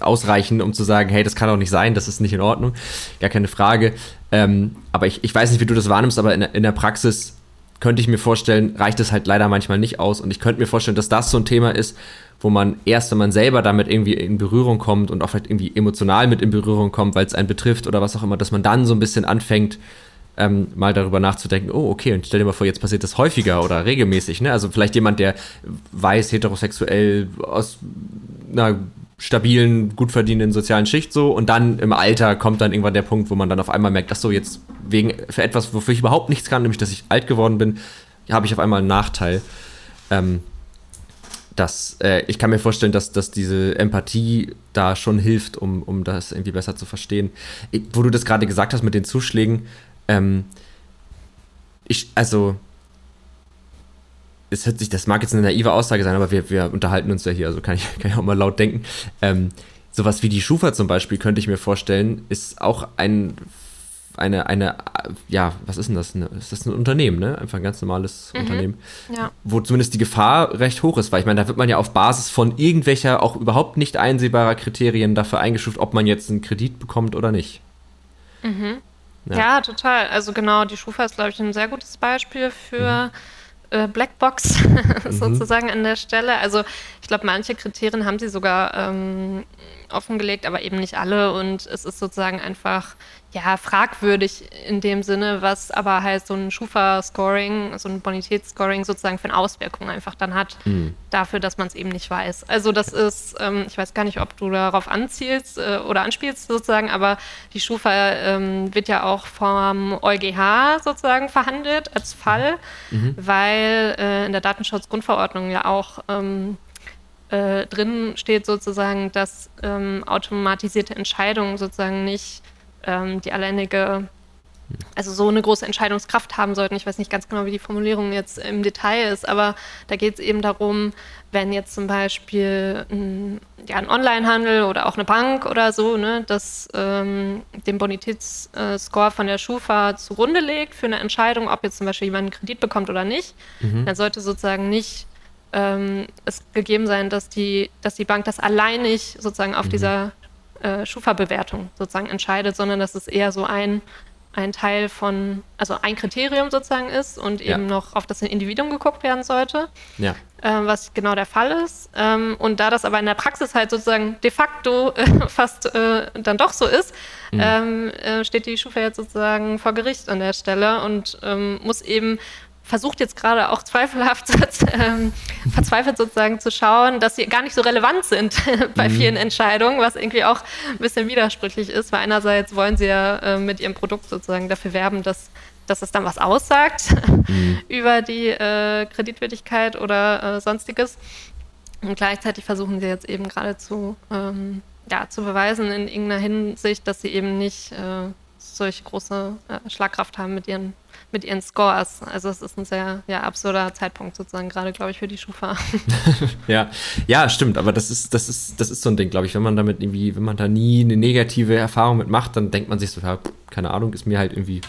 ausreichen, um zu sagen, hey, das kann doch nicht sein, das ist nicht in Ordnung. Gar keine Frage. Ähm, aber ich, ich weiß nicht, wie du das wahrnimmst, aber in, in der Praxis könnte ich mir vorstellen, reicht es halt leider manchmal nicht aus. Und ich könnte mir vorstellen, dass das so ein Thema ist, wo man erst, wenn man selber damit irgendwie in Berührung kommt und auch vielleicht irgendwie emotional mit in Berührung kommt, weil es einen betrifft oder was auch immer, dass man dann so ein bisschen anfängt, ähm, mal darüber nachzudenken, oh, okay, und stell dir mal vor, jetzt passiert das häufiger oder regelmäßig, ne? Also vielleicht jemand, der weiß, heterosexuell aus einer stabilen, gut verdienenden sozialen Schicht so und dann im Alter kommt dann irgendwann der Punkt, wo man dann auf einmal merkt, dass so jetzt wegen für etwas, wofür ich überhaupt nichts kann, nämlich dass ich alt geworden bin, habe ich auf einmal einen Nachteil. Ähm, dass äh, ich kann mir vorstellen, dass, dass diese Empathie da schon hilft, um, um das irgendwie besser zu verstehen. Ich, wo du das gerade gesagt hast mit den Zuschlägen, ähm, ich, also es hört sich, das mag jetzt eine naive Aussage sein, aber wir, wir unterhalten uns ja hier, also kann ich, kann ich auch mal laut denken. Ähm, sowas wie die Schufa zum Beispiel, könnte ich mir vorstellen, ist auch ein, eine, eine, ja, was ist denn das? Ist das ein Unternehmen, ne? Einfach ein ganz normales mhm. Unternehmen. Ja. Wo zumindest die Gefahr recht hoch ist, weil ich meine, da wird man ja auf Basis von irgendwelcher auch überhaupt nicht einsehbarer Kriterien dafür eingestuft, ob man jetzt einen Kredit bekommt oder nicht.
Mhm. Ja. ja. total. Also genau, die Schufa ist, glaube ich, ein sehr gutes Beispiel für mhm äh, Blackbox mhm. sozusagen an der Stelle. Also ich glaube, manche Kriterien haben sie sogar ähm, offengelegt, aber eben nicht alle. Und es ist sozusagen einfach ja, fragwürdig in dem Sinne, was aber halt so ein Schufa-Scoring, so ein Bonitätsscoring sozusagen für eine Auswirkung einfach dann hat, mhm. dafür, dass man es eben nicht weiß. Also das ist, ähm, ich weiß gar nicht, ob du darauf anzielst äh, oder anspielst sozusagen, aber die Schufa ähm, wird ja auch vom EuGH sozusagen verhandelt als Fall, mhm. weil äh, in der Datenschutzgrundverordnung ja auch ähm, äh, drin steht sozusagen, dass ähm, automatisierte Entscheidungen sozusagen nicht ähm, die alleinige, also so eine große Entscheidungskraft haben sollten. Ich weiß nicht ganz genau, wie die Formulierung jetzt im Detail ist, aber da geht es eben darum, wenn jetzt zum Beispiel ein, ja, ein Onlinehandel oder auch eine Bank oder so, ne, das ähm, den Bonitätsscore von der Schufa zugrunde legt für eine Entscheidung, ob jetzt zum Beispiel jemand einen Kredit bekommt oder nicht, mhm. dann sollte sozusagen nicht ähm, es gegeben sein, dass die, dass die Bank das alleinig sozusagen auf mhm. dieser äh, Schufa-Bewertung sozusagen entscheidet, sondern dass es eher so ein, ein Teil von, also ein Kriterium sozusagen ist und ja. eben noch auf das Individuum geguckt werden sollte,
ja.
äh, was genau der Fall ist. Ähm, und da das aber in der Praxis halt sozusagen de facto äh, fast äh, dann doch so ist, mhm. ähm, äh, steht die Schufa jetzt sozusagen vor Gericht an der Stelle und ähm, muss eben versucht jetzt gerade auch zweifelhaft, ähm, verzweifelt sozusagen zu schauen, dass sie gar nicht so relevant sind bei mhm. vielen Entscheidungen, was irgendwie auch ein bisschen widersprüchlich ist, weil einerseits wollen sie ja äh, mit ihrem Produkt sozusagen dafür werben, dass, dass es dann was aussagt mhm. über die äh, Kreditwürdigkeit oder äh, sonstiges. Und gleichzeitig versuchen sie jetzt eben gerade zu, ähm, ja, zu beweisen in irgendeiner Hinsicht, dass sie eben nicht äh, solch große äh, Schlagkraft haben mit ihren mit ihren Scores. Also es ist ein sehr ja, absurder Zeitpunkt sozusagen, gerade glaube ich für die Schufa.
ja, ja, stimmt, aber das ist, das ist, das ist so ein Ding, glaube ich, wenn man damit irgendwie, wenn man da nie eine negative Erfahrung mit macht, dann denkt man sich so, ja, keine Ahnung, ist mir halt irgendwie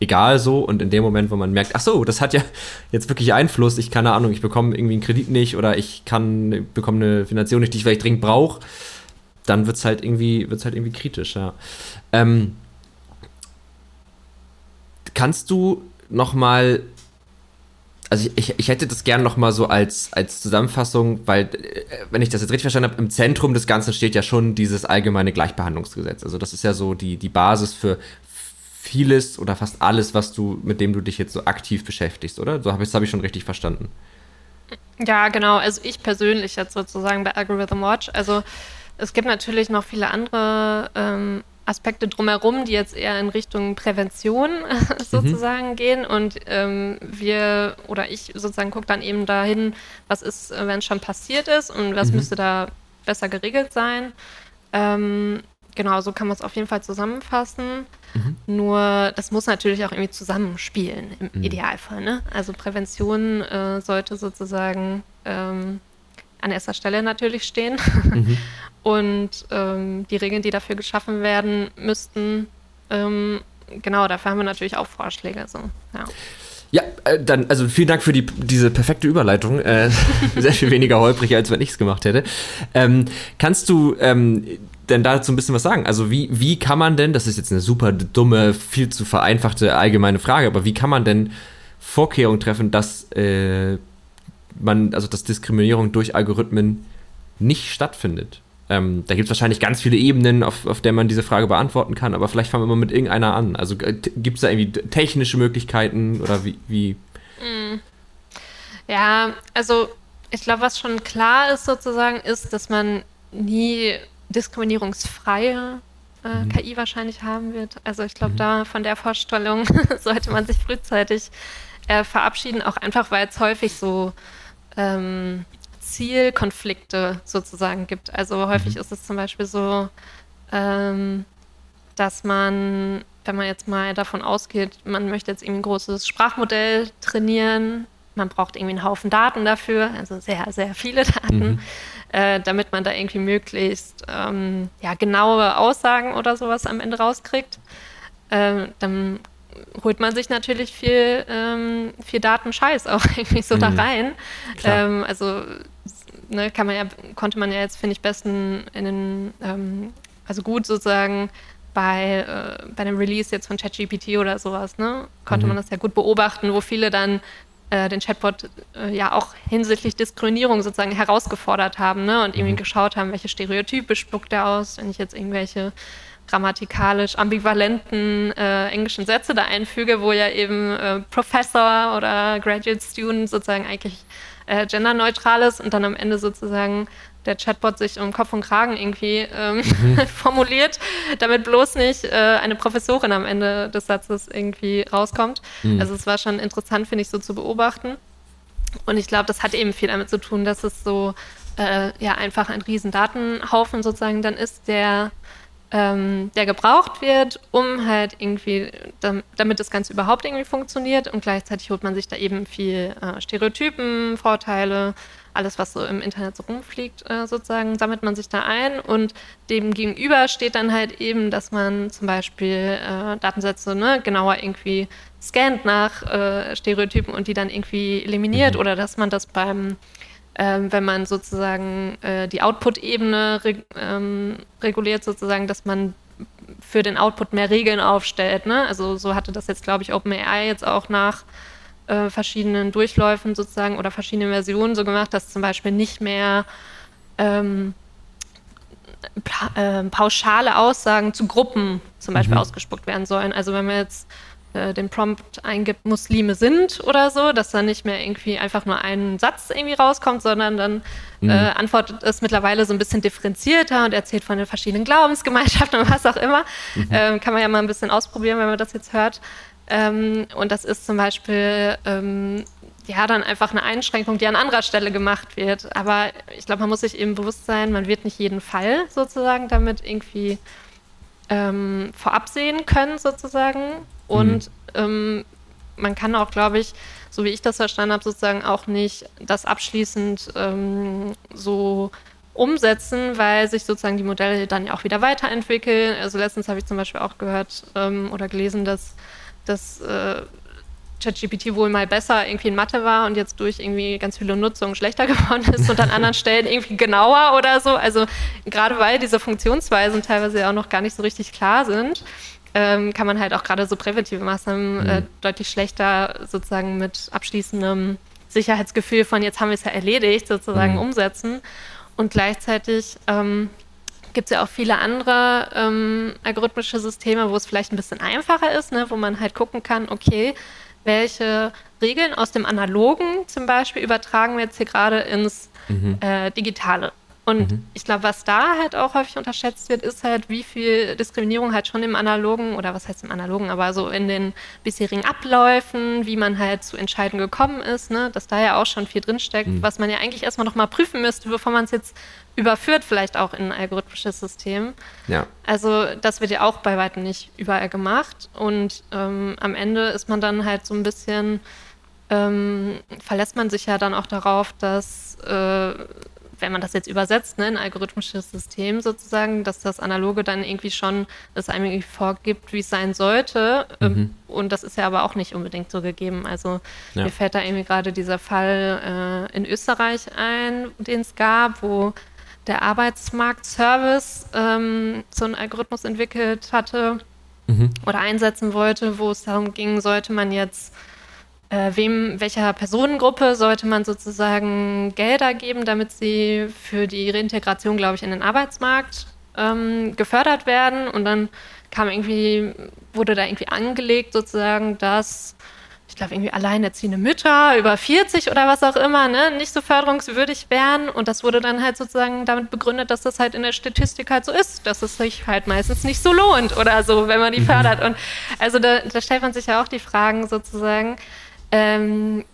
egal so und in dem Moment, wo man merkt, ach so, das hat ja jetzt wirklich Einfluss, ich keine Ahnung, ich bekomme irgendwie einen Kredit nicht oder ich kann bekomme eine Finanzierung nicht, die ich vielleicht dringend brauche, dann wird es halt irgendwie wird's halt irgendwie kritisch, ja. Ähm, Kannst du noch mal also ich, ich hätte das gern noch mal so als, als Zusammenfassung, weil, äh, wenn ich das jetzt richtig verstanden habe, im Zentrum des Ganzen steht ja schon dieses allgemeine Gleichbehandlungsgesetz. Also das ist ja so die, die Basis für vieles oder fast alles, was du, mit dem du dich jetzt so aktiv beschäftigst, oder? So habe ich, das habe ich schon richtig verstanden.
Ja, genau. Also ich persönlich jetzt sozusagen bei Algorithm Watch. Also es gibt natürlich noch viele andere ähm, Aspekte drumherum, die jetzt eher in Richtung Prävention mhm. sozusagen mhm. gehen. Und ähm, wir oder ich sozusagen gucke dann eben dahin, was ist, äh, wenn es schon passiert ist und was mhm. müsste da besser geregelt sein. Ähm, genau, so kann man es auf jeden Fall zusammenfassen. Mhm. Nur das muss natürlich auch irgendwie zusammenspielen im mhm. Idealfall. Ne? Also Prävention äh, sollte sozusagen ähm, an erster Stelle natürlich stehen. Mhm. Und ähm, die Regeln, die dafür geschaffen werden müssten, ähm, genau, dafür haben wir natürlich auch Vorschläge. So, ja.
Ja, äh, dann, also vielen Dank für die, diese perfekte Überleitung. Äh, sehr viel weniger holprig, als wenn ich es gemacht hätte. Ähm, kannst du ähm, denn dazu ein bisschen was sagen? Also, wie, wie kann man denn, das ist jetzt eine super dumme, viel zu vereinfachte allgemeine Frage, aber wie kann man denn Vorkehrungen treffen, dass äh, man, also dass Diskriminierung durch Algorithmen nicht stattfindet? Ähm, da gibt es wahrscheinlich ganz viele Ebenen, auf, auf der man diese Frage beantworten kann, aber vielleicht fangen wir mal mit irgendeiner an. Also äh, gibt es da irgendwie technische Möglichkeiten oder wie? wie?
Mm. Ja, also ich glaube, was schon klar ist sozusagen, ist, dass man nie diskriminierungsfreie äh, mhm. KI wahrscheinlich haben wird. Also ich glaube, mhm. da von der Vorstellung sollte man sich frühzeitig äh, verabschieden, auch einfach, weil es häufig so ähm, Zielkonflikte sozusagen gibt. Also häufig mhm. ist es zum Beispiel so, ähm, dass man, wenn man jetzt mal davon ausgeht, man möchte jetzt irgendwie ein großes Sprachmodell trainieren, man braucht irgendwie einen Haufen Daten dafür, also sehr, sehr viele Daten, mhm. äh, damit man da irgendwie möglichst ähm, ja, genaue Aussagen oder sowas am Ende rauskriegt. Äh, dann holt man sich natürlich viel, ähm, viel Datenscheiß auch irgendwie so mhm. da rein. Ähm, also ne, kann man ja, konnte man ja jetzt, finde ich, besten in den, ähm, also gut sozusagen bei, äh, bei dem Release jetzt von ChatGPT oder sowas, ne, konnte mhm. man das ja gut beobachten, wo viele dann äh, den Chatbot äh, ja auch hinsichtlich Diskriminierung sozusagen herausgefordert haben ne? und irgendwie mhm. geschaut haben, welche Stereotype spuckt er aus, wenn ich jetzt irgendwelche grammatikalisch ambivalenten äh, englischen Sätze da einfüge, wo ja eben äh, Professor oder Graduate Student sozusagen eigentlich äh, genderneutral ist und dann am Ende sozusagen der Chatbot sich um Kopf und Kragen irgendwie ähm, mhm. formuliert, damit bloß nicht äh, eine Professorin am Ende des Satzes irgendwie rauskommt. Mhm. Also es war schon interessant, finde ich, so zu beobachten. Und ich glaube, das hat eben viel damit zu tun, dass es so äh, ja einfach ein riesen Datenhaufen sozusagen dann ist, der ähm, der gebraucht wird, um halt irgendwie, damit das Ganze überhaupt irgendwie funktioniert und gleichzeitig holt man sich da eben viel äh, Stereotypen, Vorteile, alles, was so im Internet so rumfliegt, äh, sozusagen, sammelt man sich da ein und dem gegenüber steht dann halt eben, dass man zum Beispiel äh, Datensätze ne, genauer irgendwie scannt nach äh, Stereotypen und die dann irgendwie eliminiert mhm. oder dass man das beim ähm, wenn man sozusagen äh, die Output-Ebene reg ähm, reguliert, sozusagen, dass man für den Output mehr Regeln aufstellt. Ne? Also so hatte das jetzt, glaube ich, OpenAI jetzt auch nach äh, verschiedenen Durchläufen sozusagen oder verschiedenen Versionen so gemacht, dass zum Beispiel nicht mehr ähm, pa äh, pauschale Aussagen zu Gruppen zum Beispiel mhm. ausgespuckt werden sollen. Also wenn wir jetzt äh, den Prompt eingibt, Muslime sind oder so, dass dann nicht mehr irgendwie einfach nur ein Satz irgendwie rauskommt, sondern dann mhm. äh, antwortet es mittlerweile so ein bisschen differenzierter und erzählt von den verschiedenen Glaubensgemeinschaften und was auch immer. Mhm. Ähm, kann man ja mal ein bisschen ausprobieren, wenn man das jetzt hört. Ähm, und das ist zum Beispiel ähm, ja dann einfach eine Einschränkung, die an anderer Stelle gemacht wird. Aber ich glaube, man muss sich eben bewusst sein, man wird nicht jeden Fall sozusagen damit irgendwie ähm, vorab sehen können, sozusagen. Und mhm. ähm, man kann auch, glaube ich, so wie ich das verstanden habe, sozusagen auch nicht das abschließend ähm, so umsetzen, weil sich sozusagen die Modelle dann ja auch wieder weiterentwickeln. Also letztens habe ich zum Beispiel auch gehört ähm, oder gelesen, dass, dass äh, ChatGPT wohl mal besser irgendwie in Mathe war und jetzt durch irgendwie ganz viele Nutzungen schlechter geworden ist und an anderen Stellen irgendwie genauer oder so. Also gerade weil diese Funktionsweisen teilweise ja auch noch gar nicht so richtig klar sind, ähm, kann man halt auch gerade so präventive Maßnahmen äh, mhm. deutlich schlechter sozusagen mit abschließendem Sicherheitsgefühl von jetzt haben wir es ja erledigt sozusagen mhm. umsetzen. Und gleichzeitig ähm, gibt es ja auch viele andere ähm, algorithmische Systeme, wo es vielleicht ein bisschen einfacher ist, ne, wo man halt gucken kann, okay, welche Regeln aus dem Analogen zum Beispiel übertragen wir jetzt hier gerade ins mhm. äh, Digitale. Und mhm. ich glaube, was da halt auch häufig unterschätzt wird, ist halt, wie viel Diskriminierung halt schon im Analogen, oder was heißt im Analogen, aber so in den bisherigen Abläufen, wie man halt zu Entscheidungen gekommen ist, ne? dass da ja auch schon viel drinsteckt, mhm. was man ja eigentlich erstmal nochmal prüfen müsste, bevor man es jetzt überführt, vielleicht auch in ein algorithmisches System. Ja. Also das wird ja auch bei weitem nicht überall gemacht. Und ähm, am Ende ist man dann halt so ein bisschen, ähm, verlässt man sich ja dann auch darauf, dass äh, wenn man das jetzt übersetzt, ne, ein algorithmisches System sozusagen, dass das Analoge dann irgendwie schon das einem irgendwie vorgibt, wie es sein sollte. Ähm, mhm. Und das ist ja aber auch nicht unbedingt so gegeben. Also ja. mir fällt da irgendwie gerade dieser Fall äh, in Österreich ein, den es gab, wo der Arbeitsmarktservice ähm, so einen Algorithmus entwickelt hatte mhm. oder einsetzen wollte, wo es darum ging, sollte man jetzt äh, wem, welcher Personengruppe sollte man sozusagen Gelder geben, damit sie für die Reintegration, glaube ich, in den Arbeitsmarkt ähm, gefördert werden. Und dann kam irgendwie, wurde da irgendwie angelegt sozusagen, dass ich glaube, irgendwie alleinerziehende Mütter über 40 oder was auch immer, ne, nicht so förderungswürdig wären. Und das wurde dann halt sozusagen damit begründet, dass das halt in der Statistik halt so ist, dass es sich halt meistens nicht so lohnt oder so, wenn man die mhm. fördert. Und also da, da stellt man sich ja auch die Fragen sozusagen, ähm,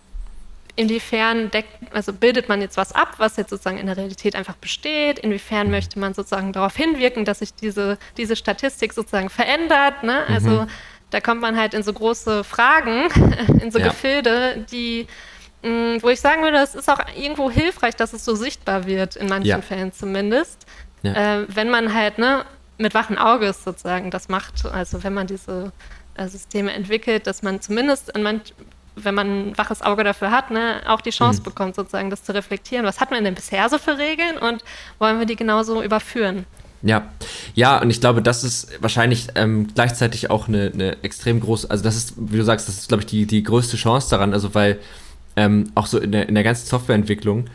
inwiefern deckt, also bildet man jetzt was ab, was jetzt sozusagen in der Realität einfach besteht? Inwiefern möchte man sozusagen darauf hinwirken, dass sich diese, diese Statistik sozusagen verändert? Ne? Mhm. Also da kommt man halt in so große Fragen, in so ja. Gefilde, die, mh, mm, wo ich sagen würde, es ist auch irgendwo hilfreich, dass es so sichtbar wird, in manchen ja. Fällen zumindest. Ja. Äh, wenn man halt ne, mit wachen Auges sozusagen das macht, also wenn man diese äh, Systeme entwickelt, dass man zumindest in manch, wenn man ein waches Auge dafür hat, ne, auch die Chance mhm. bekommt, sozusagen das zu reflektieren. Was hat man denn bisher so für Regeln und wollen wir die genauso überführen?
Ja, ja, und ich glaube, das ist wahrscheinlich ähm, gleichzeitig auch eine, eine extrem große, also das ist, wie du sagst, das ist, glaube ich, die, die größte Chance daran, also weil ähm, auch so in der, in der ganzen Softwareentwicklung,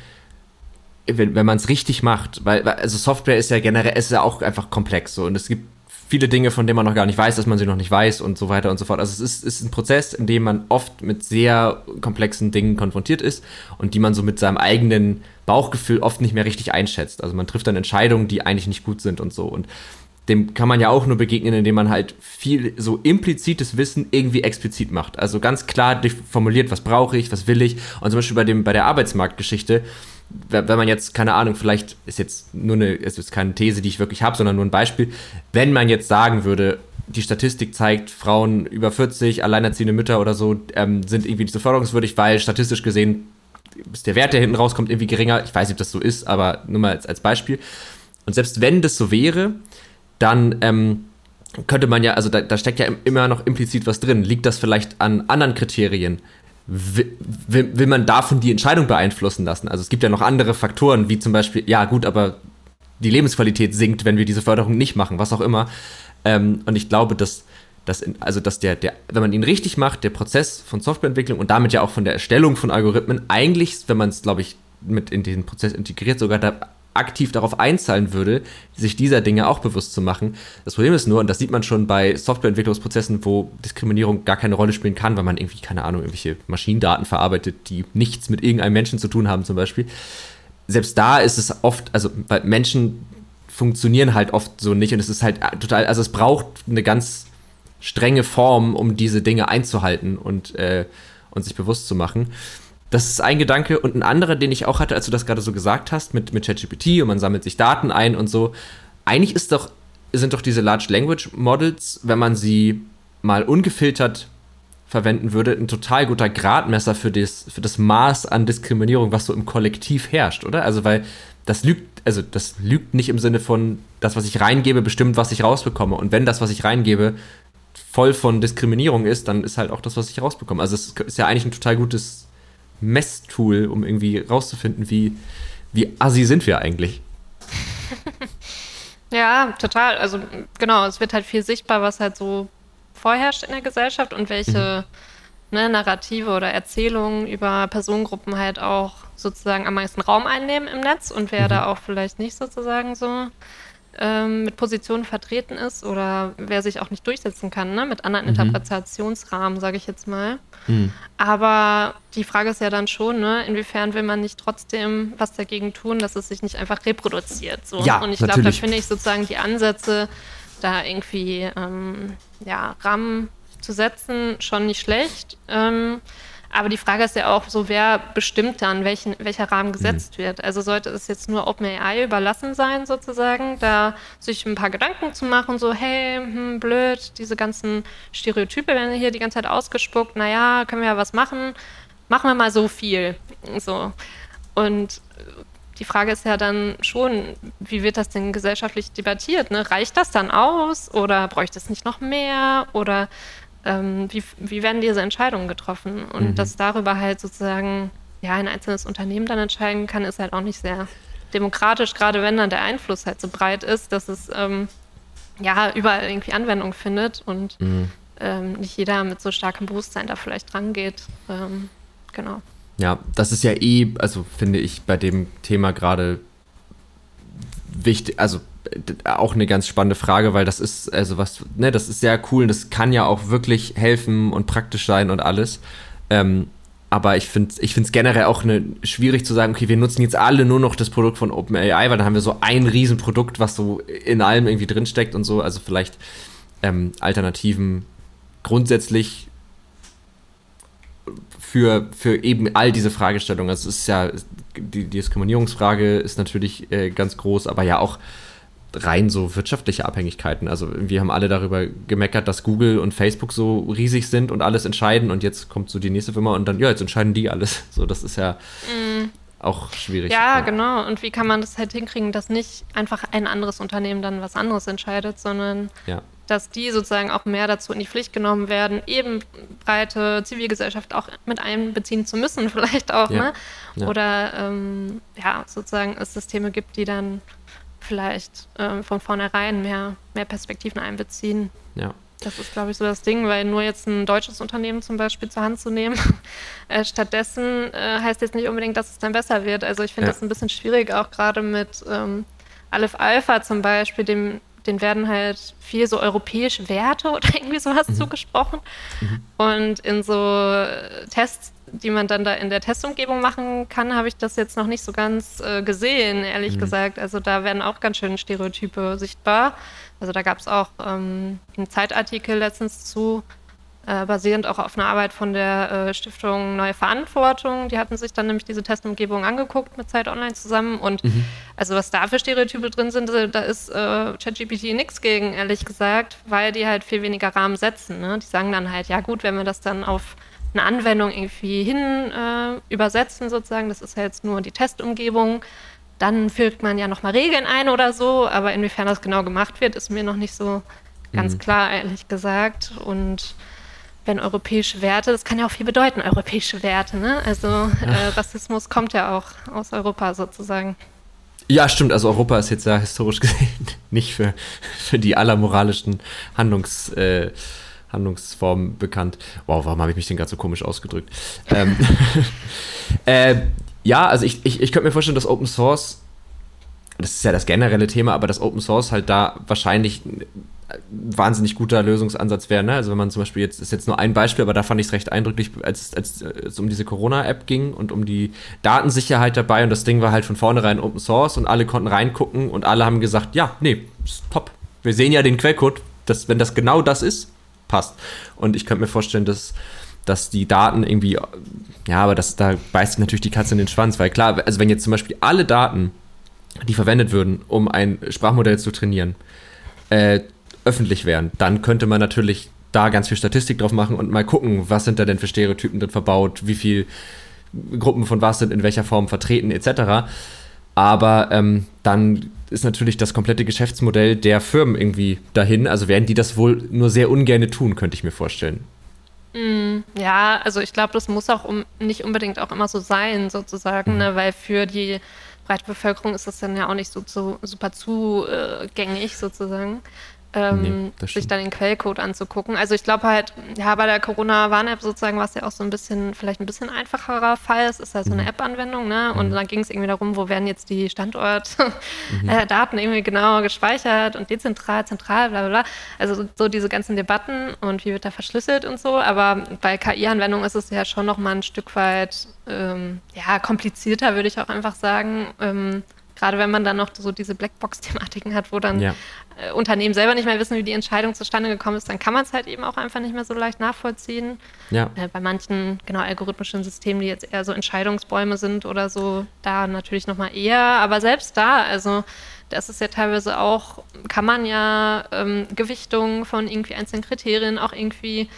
wenn, wenn man es richtig macht, weil, also Software ist ja generell, ist ja auch einfach komplex so und es gibt viele Dinge, von denen man noch gar nicht weiß, dass man sie noch nicht weiß und so weiter und so fort. Also es ist, ist ein Prozess, in dem man oft mit sehr komplexen Dingen konfrontiert ist und die man so mit seinem eigenen Bauchgefühl oft nicht mehr richtig einschätzt. Also man trifft dann Entscheidungen, die eigentlich nicht gut sind und so. Und dem kann man ja auch nur begegnen, indem man halt viel so implizites Wissen irgendwie explizit macht. Also ganz klar formuliert, was brauche ich, was will ich. Und zum Beispiel bei, dem, bei der Arbeitsmarktgeschichte wenn man jetzt, keine Ahnung, vielleicht ist jetzt nur eine, ist jetzt keine These, die ich wirklich habe, sondern nur ein Beispiel, wenn man jetzt sagen würde, die Statistik zeigt, Frauen über 40, alleinerziehende Mütter oder so, ähm, sind irgendwie nicht so förderungswürdig, weil statistisch gesehen ist der Wert, der hinten rauskommt, irgendwie geringer. Ich weiß nicht, ob das so ist, aber nur mal als, als Beispiel. Und selbst wenn das so wäre, dann ähm, könnte man ja, also da, da steckt ja immer noch implizit was drin. Liegt das vielleicht an anderen Kriterien? Will, will, man davon die Entscheidung beeinflussen lassen? Also es gibt ja noch andere Faktoren, wie zum Beispiel, ja gut, aber die Lebensqualität sinkt, wenn wir diese Förderung nicht machen, was auch immer. Ähm, und ich glaube, dass, dass in, also dass der, der, wenn man ihn richtig macht, der Prozess von Softwareentwicklung und damit ja auch von der Erstellung von Algorithmen eigentlich, wenn man es, glaube ich, mit in den Prozess integriert, sogar da aktiv darauf einzahlen würde, sich dieser Dinge auch bewusst zu machen. Das Problem ist nur, und das sieht man schon bei Softwareentwicklungsprozessen, wo Diskriminierung gar keine Rolle spielen kann, weil man irgendwie, keine Ahnung, irgendwelche Maschinendaten verarbeitet, die nichts mit irgendeinem Menschen zu tun haben zum Beispiel. Selbst da ist es oft, also weil Menschen funktionieren halt oft so nicht und es ist halt total, also es braucht eine ganz strenge Form, um diese Dinge einzuhalten und, äh, und sich bewusst zu machen. Das ist ein Gedanke. Und ein anderer, den ich auch hatte, als du das gerade so gesagt hast, mit, mit ChatGPT und man sammelt sich Daten ein und so. Eigentlich ist doch, sind doch diese Large Language Models, wenn man sie mal ungefiltert verwenden würde, ein total guter Gradmesser für das, für das Maß an Diskriminierung, was so im Kollektiv herrscht, oder? Also, weil das lügt, also das lügt nicht im Sinne von, das, was ich reingebe, bestimmt, was ich rausbekomme. Und wenn das, was ich reingebe, voll von Diskriminierung ist, dann ist halt auch das, was ich rausbekomme. Also es ist ja eigentlich ein total gutes Messtool, um irgendwie rauszufinden, wie, wie assi sind wir eigentlich.
ja, total. Also genau, es wird halt viel sichtbar, was halt so vorherrscht in der Gesellschaft und welche mhm. ne, Narrative oder Erzählungen über Personengruppen halt auch sozusagen am meisten Raum einnehmen im Netz und wer mhm. da auch vielleicht nicht sozusagen so ähm, mit Positionen vertreten ist oder wer sich auch nicht durchsetzen kann, ne? mit anderen mhm. Interpretationsrahmen, sage ich jetzt mal. Mhm. Aber die Frage ist ja dann schon, ne? inwiefern will man nicht trotzdem was dagegen tun, dass es sich nicht einfach reproduziert. So.
Ja,
Und ich glaube, da finde ich sozusagen die Ansätze, da irgendwie ähm, ja, Rahmen zu setzen, schon nicht schlecht. Ähm, aber die Frage ist ja auch so, wer bestimmt dann, welchen, welcher Rahmen gesetzt mhm. wird. Also sollte es jetzt nur OpenAI überlassen sein, sozusagen, da sich ein paar Gedanken zu machen, so, hey, hm, blöd, diese ganzen Stereotype werden hier die ganze Zeit ausgespuckt, naja, können wir ja was machen, machen wir mal so viel. So. Und die Frage ist ja dann schon, wie wird das denn gesellschaftlich debattiert? Ne? Reicht das dann aus oder bräuchte es nicht noch mehr? Oder ähm, wie, wie werden diese Entscheidungen getroffen? Und mhm. dass darüber halt sozusagen ja ein einzelnes Unternehmen dann entscheiden kann, ist halt auch nicht sehr demokratisch, gerade wenn dann der Einfluss halt so breit ist, dass es ähm, ja überall irgendwie Anwendung findet und mhm. ähm, nicht jeder mit so starkem Bewusstsein da vielleicht rangeht. Ähm, genau.
Ja, das ist ja eh, also finde ich bei dem Thema gerade wichtig, also auch eine ganz spannende Frage, weil das ist, also was, ne, das ist sehr cool und das kann ja auch wirklich helfen und praktisch sein und alles. Ähm, aber ich finde es ich generell auch eine, schwierig zu sagen, okay, wir nutzen jetzt alle nur noch das Produkt von OpenAI, weil dann haben wir so ein Riesenprodukt, was so in allem irgendwie drinsteckt und so. Also vielleicht ähm, Alternativen grundsätzlich für, für eben all diese Fragestellungen. Also es ist ja, die, die Diskriminierungsfrage ist natürlich äh, ganz groß, aber ja auch rein so wirtschaftliche Abhängigkeiten. Also wir haben alle darüber gemeckert, dass Google und Facebook so riesig sind und alles entscheiden und jetzt kommt so die nächste Firma und dann, ja, jetzt entscheiden die alles. So, das ist ja mm. auch schwierig.
Ja, ja, genau. Und wie kann man das halt hinkriegen, dass nicht einfach ein anderes Unternehmen dann was anderes entscheidet, sondern
ja.
Dass die sozusagen auch mehr dazu in die Pflicht genommen werden, eben breite Zivilgesellschaft auch mit einbeziehen zu müssen, vielleicht auch, ja. ne? Ja. Oder ähm, ja, sozusagen es Systeme gibt, die dann vielleicht äh, von vornherein mehr, mehr Perspektiven einbeziehen.
Ja.
Das ist, glaube ich, so das Ding, weil nur jetzt ein deutsches Unternehmen zum Beispiel zur Hand zu nehmen, äh, stattdessen äh, heißt jetzt nicht unbedingt, dass es dann besser wird. Also ich finde ja. das ein bisschen schwierig, auch gerade mit ähm, Aleph Alpha zum Beispiel, dem, den werden halt viel so europäische Werte oder irgendwie sowas mhm. zugesprochen. Mhm. Und in so Tests, die man dann da in der Testumgebung machen kann, habe ich das jetzt noch nicht so ganz äh, gesehen, ehrlich mhm. gesagt. Also da werden auch ganz schön Stereotype sichtbar. Also da gab es auch ähm, einen Zeitartikel letztens zu, äh, basierend auch auf einer Arbeit von der äh, Stiftung Neue Verantwortung. Die hatten sich dann nämlich diese Testumgebung angeguckt mit Zeit Online zusammen. Und mhm. also was da für Stereotype drin sind, äh, da ist äh, ChatGPT nichts gegen, ehrlich gesagt, weil die halt viel weniger Rahmen setzen. Ne? Die sagen dann halt, ja gut, wenn wir das dann auf eine Anwendung irgendwie hin äh, übersetzen sozusagen, das ist ja jetzt nur die Testumgebung, dann führt man ja nochmal Regeln ein oder so, aber inwiefern das genau gemacht wird, ist mir noch nicht so ganz mhm. klar, ehrlich gesagt. Und wenn europäische Werte, das kann ja auch viel bedeuten, europäische Werte, ne? Also äh, Rassismus kommt ja auch aus Europa sozusagen.
Ja, stimmt. Also Europa ist jetzt ja historisch gesehen nicht für, für die allermoralischsten Handlungs, äh, Handlungsformen bekannt. Wow, warum habe ich mich denn gerade so komisch ausgedrückt? ähm, äh, ja, also ich, ich, ich könnte mir vorstellen, dass Open Source, das ist ja das generelle Thema, aber dass Open Source halt da wahrscheinlich ein wahnsinnig guter Lösungsansatz wäre. Ne? Also wenn man zum Beispiel jetzt, ist jetzt nur ein Beispiel, aber da fand ich es recht eindrücklich, als, als es um diese Corona-App ging und um die Datensicherheit dabei und das Ding war halt von vornherein Open Source und alle konnten reingucken und alle haben gesagt, ja, nee, ist top. Wir sehen ja den Quellcode, dass, wenn das genau das ist, passt. Und ich könnte mir vorstellen, dass dass die Daten irgendwie, ja, aber das, da beißt natürlich die Katze in den Schwanz, weil klar, also wenn jetzt zum Beispiel alle Daten, die verwendet würden, um ein Sprachmodell zu trainieren, äh, öffentlich wären, dann könnte man natürlich da ganz viel Statistik drauf machen und mal gucken, was sind da denn für Stereotypen drin verbaut, wie viel Gruppen von was sind in welcher Form vertreten, etc. Aber ähm, dann ist natürlich das komplette Geschäftsmodell der Firmen irgendwie dahin. Also werden die das wohl nur sehr ungern tun, könnte ich mir vorstellen.
Mm, ja, also ich glaube, das muss auch um, nicht unbedingt auch immer so sein, sozusagen, mhm. ne? weil für die breite Bevölkerung ist das dann ja auch nicht so, so super zugängig, sozusagen ähm, nee, sich dann den Quellcode anzugucken. Also ich glaube halt, ja, bei der Corona-Warn-App sozusagen war es ja auch so ein bisschen, vielleicht ein bisschen einfacherer Fall. Es ist ja so eine mhm. App-Anwendung, ne? Und mhm. dann ging es irgendwie darum, wo werden jetzt die Standortdaten mhm. äh, irgendwie genau gespeichert und dezentral, zentral, bla bla bla. Also so diese ganzen Debatten und wie wird da verschlüsselt und so. Aber bei KI-Anwendungen ist es ja schon noch mal ein Stück weit ähm, ja, komplizierter, würde ich auch einfach sagen. Ähm, Gerade wenn man dann noch so diese Blackbox-Thematiken hat, wo dann ja. äh, Unternehmen selber nicht mehr wissen, wie die Entscheidung zustande gekommen ist, dann kann man es halt eben auch einfach nicht mehr so leicht nachvollziehen. Ja. Äh, bei manchen, genau, algorithmischen Systemen, die jetzt eher so Entscheidungsbäume sind oder so, da natürlich nochmal eher. Aber selbst da, also das ist ja teilweise auch, kann man ja ähm, Gewichtungen von irgendwie einzelnen Kriterien auch irgendwie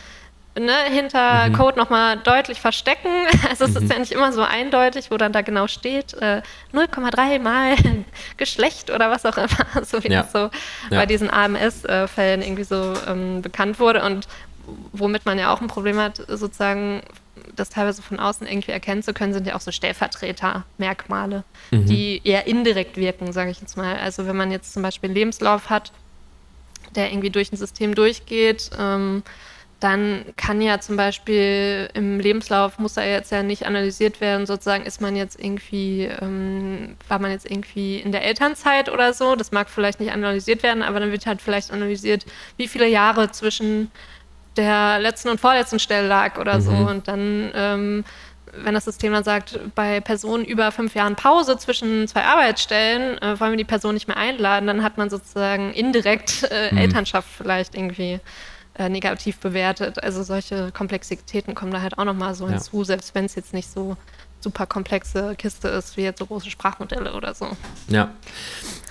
ne, hinter mhm. Code nochmal deutlich verstecken. Also es mhm. ist ja nicht immer so eindeutig, wo dann da genau steht, äh, 0,3 mal Geschlecht oder was auch immer, so wie ja. das so ja. bei diesen AMS-Fällen irgendwie so ähm, bekannt wurde und womit man ja auch ein Problem hat, sozusagen das teilweise von außen irgendwie erkennen zu können, sind ja auch so Stellvertretermerkmale, mhm. die eher indirekt wirken, sage ich jetzt mal. Also wenn man jetzt zum Beispiel einen Lebenslauf hat, der irgendwie durch ein System durchgeht, ähm, dann kann ja zum Beispiel im Lebenslauf muss er jetzt ja nicht analysiert werden, sozusagen ist man jetzt irgendwie, ähm, war man jetzt irgendwie in der Elternzeit oder so, das mag vielleicht nicht analysiert werden, aber dann wird halt vielleicht analysiert, wie viele Jahre zwischen der letzten und vorletzten Stelle lag oder mhm. so und dann ähm, wenn das System dann sagt, bei Personen über fünf Jahren Pause zwischen zwei Arbeitsstellen äh, wollen wir die Person nicht mehr einladen, dann hat man sozusagen indirekt äh, mhm. Elternschaft vielleicht irgendwie äh, negativ bewertet. Also solche Komplexitäten kommen da halt auch nochmal so ja. hinzu, selbst wenn es jetzt nicht so super komplexe Kiste ist, wie jetzt so große Sprachmodelle oder so.
Ja.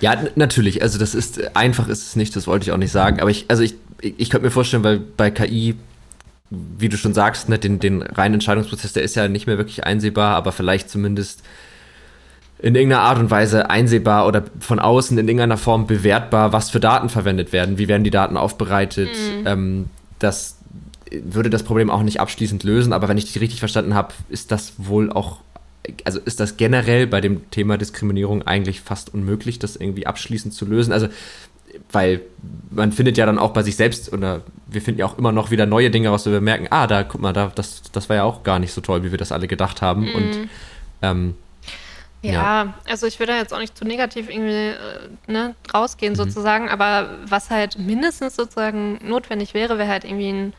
Ja, natürlich. Also das ist einfach ist es nicht, das wollte ich auch nicht sagen. Aber ich, also ich, ich könnte mir vorstellen, weil bei KI, wie du schon sagst, ne, den, den reinen Entscheidungsprozess, der ist ja nicht mehr wirklich einsehbar, aber vielleicht zumindest in irgendeiner Art und Weise einsehbar oder von außen in irgendeiner Form bewertbar, was für Daten verwendet werden, wie werden die Daten aufbereitet. Mhm. Ähm, das würde das Problem auch nicht abschließend lösen, aber wenn ich dich richtig verstanden habe, ist das wohl auch, also ist das generell bei dem Thema Diskriminierung eigentlich fast unmöglich, das irgendwie abschließend zu lösen. Also weil man findet ja dann auch bei sich selbst oder wir finden ja auch immer noch wieder neue Dinge raus, wo wir merken, ah, da, guck mal, da, das, das war ja auch gar nicht so toll, wie wir das alle gedacht haben. Mhm. Und ähm,
ja, ja, also ich will da jetzt auch nicht zu negativ irgendwie äh, ne, rausgehen mhm. sozusagen, aber was halt mindestens sozusagen notwendig wäre, wäre halt irgendwie ein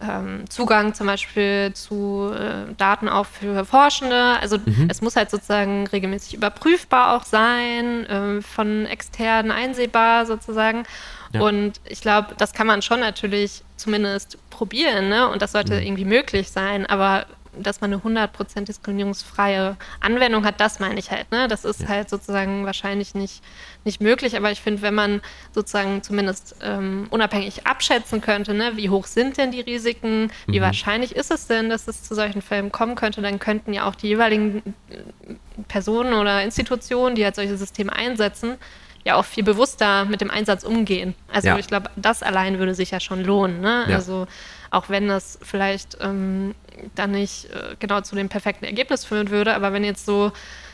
ähm, Zugang zum Beispiel zu äh, Daten auch für Forschende. Also mhm. es muss halt sozusagen regelmäßig überprüfbar auch sein, äh, von externen einsehbar sozusagen. Ja. Und ich glaube, das kann man schon natürlich zumindest probieren, ne? Und das sollte mhm. irgendwie möglich sein. Aber dass man eine 100% diskriminierungsfreie Anwendung hat, das meine ich halt. Ne? Das ist ja. halt sozusagen wahrscheinlich nicht, nicht möglich, aber ich finde, wenn man sozusagen zumindest ähm, unabhängig abschätzen könnte, ne, wie hoch sind denn die Risiken, wie mhm. wahrscheinlich ist es denn, dass es zu solchen Fällen kommen könnte, dann könnten ja auch die jeweiligen äh, Personen oder Institutionen, die halt solche Systeme einsetzen, ja auch viel bewusster mit dem Einsatz umgehen. Also ja. ich glaube, das allein würde sich ja schon lohnen. Ne? Ja. Also auch wenn das vielleicht ähm, dann nicht äh, genau zu dem perfekten Ergebnis führen würde, aber wenn jetzt so,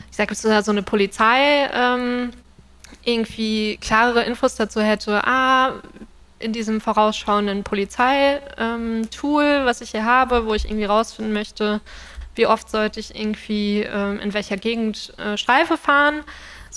ich sage jetzt so eine Polizei ähm, irgendwie klarere Infos dazu hätte, ah, in diesem vorausschauenden Polizeitool, ähm, was ich hier habe, wo ich irgendwie rausfinden möchte, wie oft sollte ich irgendwie ähm, in welcher Gegend äh, Streife fahren,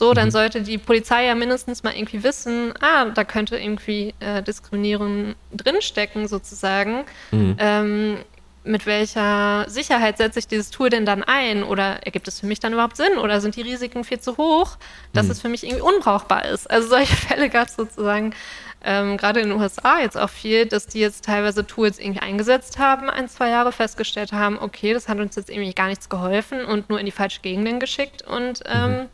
so, dann mhm. sollte die Polizei ja mindestens mal irgendwie wissen, ah, da könnte irgendwie äh, Diskriminierung drinstecken, sozusagen. Mhm. Ähm, mit welcher Sicherheit setze ich dieses Tool denn dann ein? Oder ergibt es für mich dann überhaupt Sinn? Oder sind die Risiken viel zu hoch, dass mhm. es für mich irgendwie unbrauchbar ist? Also solche Fälle gab es sozusagen ähm, gerade in den USA jetzt auch viel, dass die jetzt teilweise Tools irgendwie eingesetzt haben, ein, zwei Jahre festgestellt haben, okay, das hat uns jetzt irgendwie gar nichts geholfen und nur in die falsche Gegenden geschickt und ähm, mhm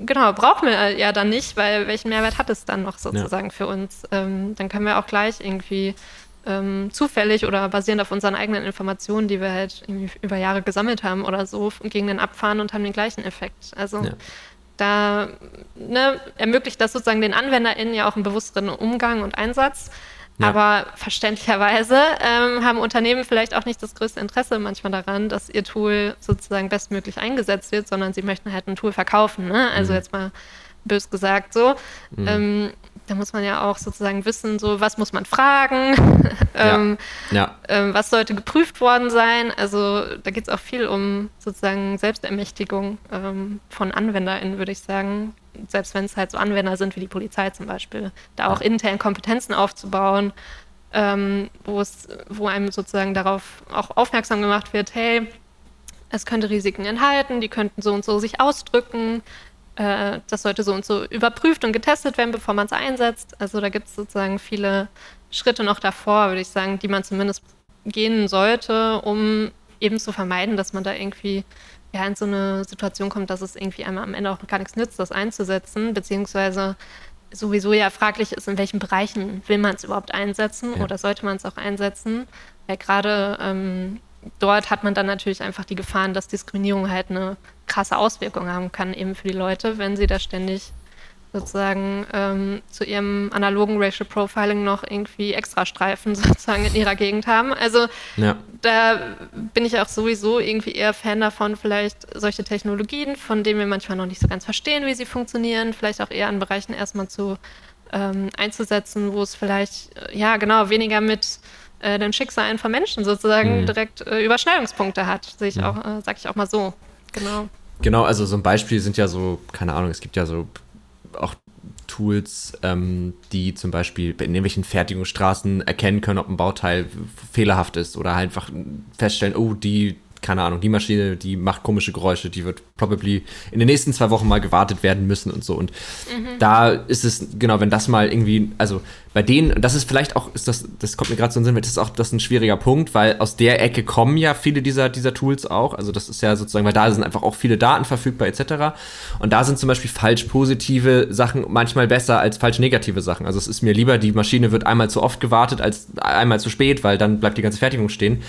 genau, brauchen wir ja dann nicht, weil welchen Mehrwert hat es dann noch sozusagen ja. für uns? Ähm, dann können wir auch gleich irgendwie ähm, zufällig oder basierend auf unseren eigenen Informationen, die wir halt über Jahre gesammelt haben oder so, gegen den abfahren und haben den gleichen Effekt. Also ja. da ne, ermöglicht das sozusagen den AnwenderInnen ja auch einen bewussteren Umgang und Einsatz. Ja. Aber verständlicherweise ähm, haben Unternehmen vielleicht auch nicht das größte Interesse manchmal daran, dass ihr Tool sozusagen bestmöglich eingesetzt wird, sondern sie möchten halt ein Tool verkaufen. Ne? Also mhm. jetzt mal bös gesagt so. Mhm. Ähm, da muss man ja auch sozusagen wissen, so was muss man fragen, ähm, ja. Ja. Ähm, was sollte geprüft worden sein. Also da geht es auch viel um sozusagen Selbstermächtigung ähm, von AnwenderInnen, würde ich sagen. Selbst wenn es halt so Anwender sind wie die Polizei zum Beispiel, da auch intern Kompetenzen aufzubauen, ähm, wo es, wo einem sozusagen darauf auch aufmerksam gemacht wird, hey, es könnte Risiken enthalten, die könnten so und so sich ausdrücken äh, das sollte so und so überprüft und getestet werden, bevor man es einsetzt. Also da gibt es sozusagen viele Schritte noch davor, würde ich sagen, die man zumindest gehen sollte, um eben zu vermeiden, dass man da irgendwie ja, in so eine Situation kommt, dass es irgendwie einmal am Ende auch gar nichts nützt, das einzusetzen, beziehungsweise sowieso ja fraglich ist, in welchen Bereichen will man es überhaupt einsetzen ja. oder sollte man es auch einsetzen. Weil gerade ähm, dort hat man dann natürlich einfach die Gefahren, dass Diskriminierung halt eine krasse Auswirkung haben kann, eben für die Leute, wenn sie da ständig sozusagen ähm, zu ihrem analogen Racial Profiling noch irgendwie Extrastreifen sozusagen in ihrer Gegend haben. Also ja. da bin ich auch sowieso irgendwie eher Fan davon, vielleicht solche Technologien, von denen wir manchmal noch nicht so ganz verstehen, wie sie funktionieren, vielleicht auch eher an Bereichen erstmal zu ähm, einzusetzen, wo es vielleicht, äh, ja genau, weniger mit äh, den Schicksalen von Menschen sozusagen mhm. direkt äh, Überschneidungspunkte hat, sehe ich mhm. auch, äh, sag ich auch mal so. Genau.
Genau, also so ein Beispiel sind ja so, keine Ahnung, es gibt ja so auch Tools, ähm, die zum Beispiel in irgendwelchen Fertigungsstraßen erkennen können, ob ein Bauteil fehlerhaft ist oder einfach feststellen, oh, die keine Ahnung, die Maschine, die macht komische Geräusche, die wird probably in den nächsten zwei Wochen mal gewartet werden müssen und so. Und mhm. da ist es, genau, wenn das mal irgendwie, also bei denen, das ist vielleicht auch, ist das, das kommt mir gerade so in den Sinn, das ist auch das ist ein schwieriger Punkt, weil aus der Ecke kommen ja viele dieser, dieser Tools auch. Also das ist ja sozusagen, weil da sind einfach auch viele Daten verfügbar etc. Und da sind zum Beispiel falsch positive Sachen manchmal besser als falsch negative Sachen. Also es ist mir lieber, die Maschine wird einmal zu oft gewartet als einmal zu spät, weil dann bleibt die ganze Fertigung stehen.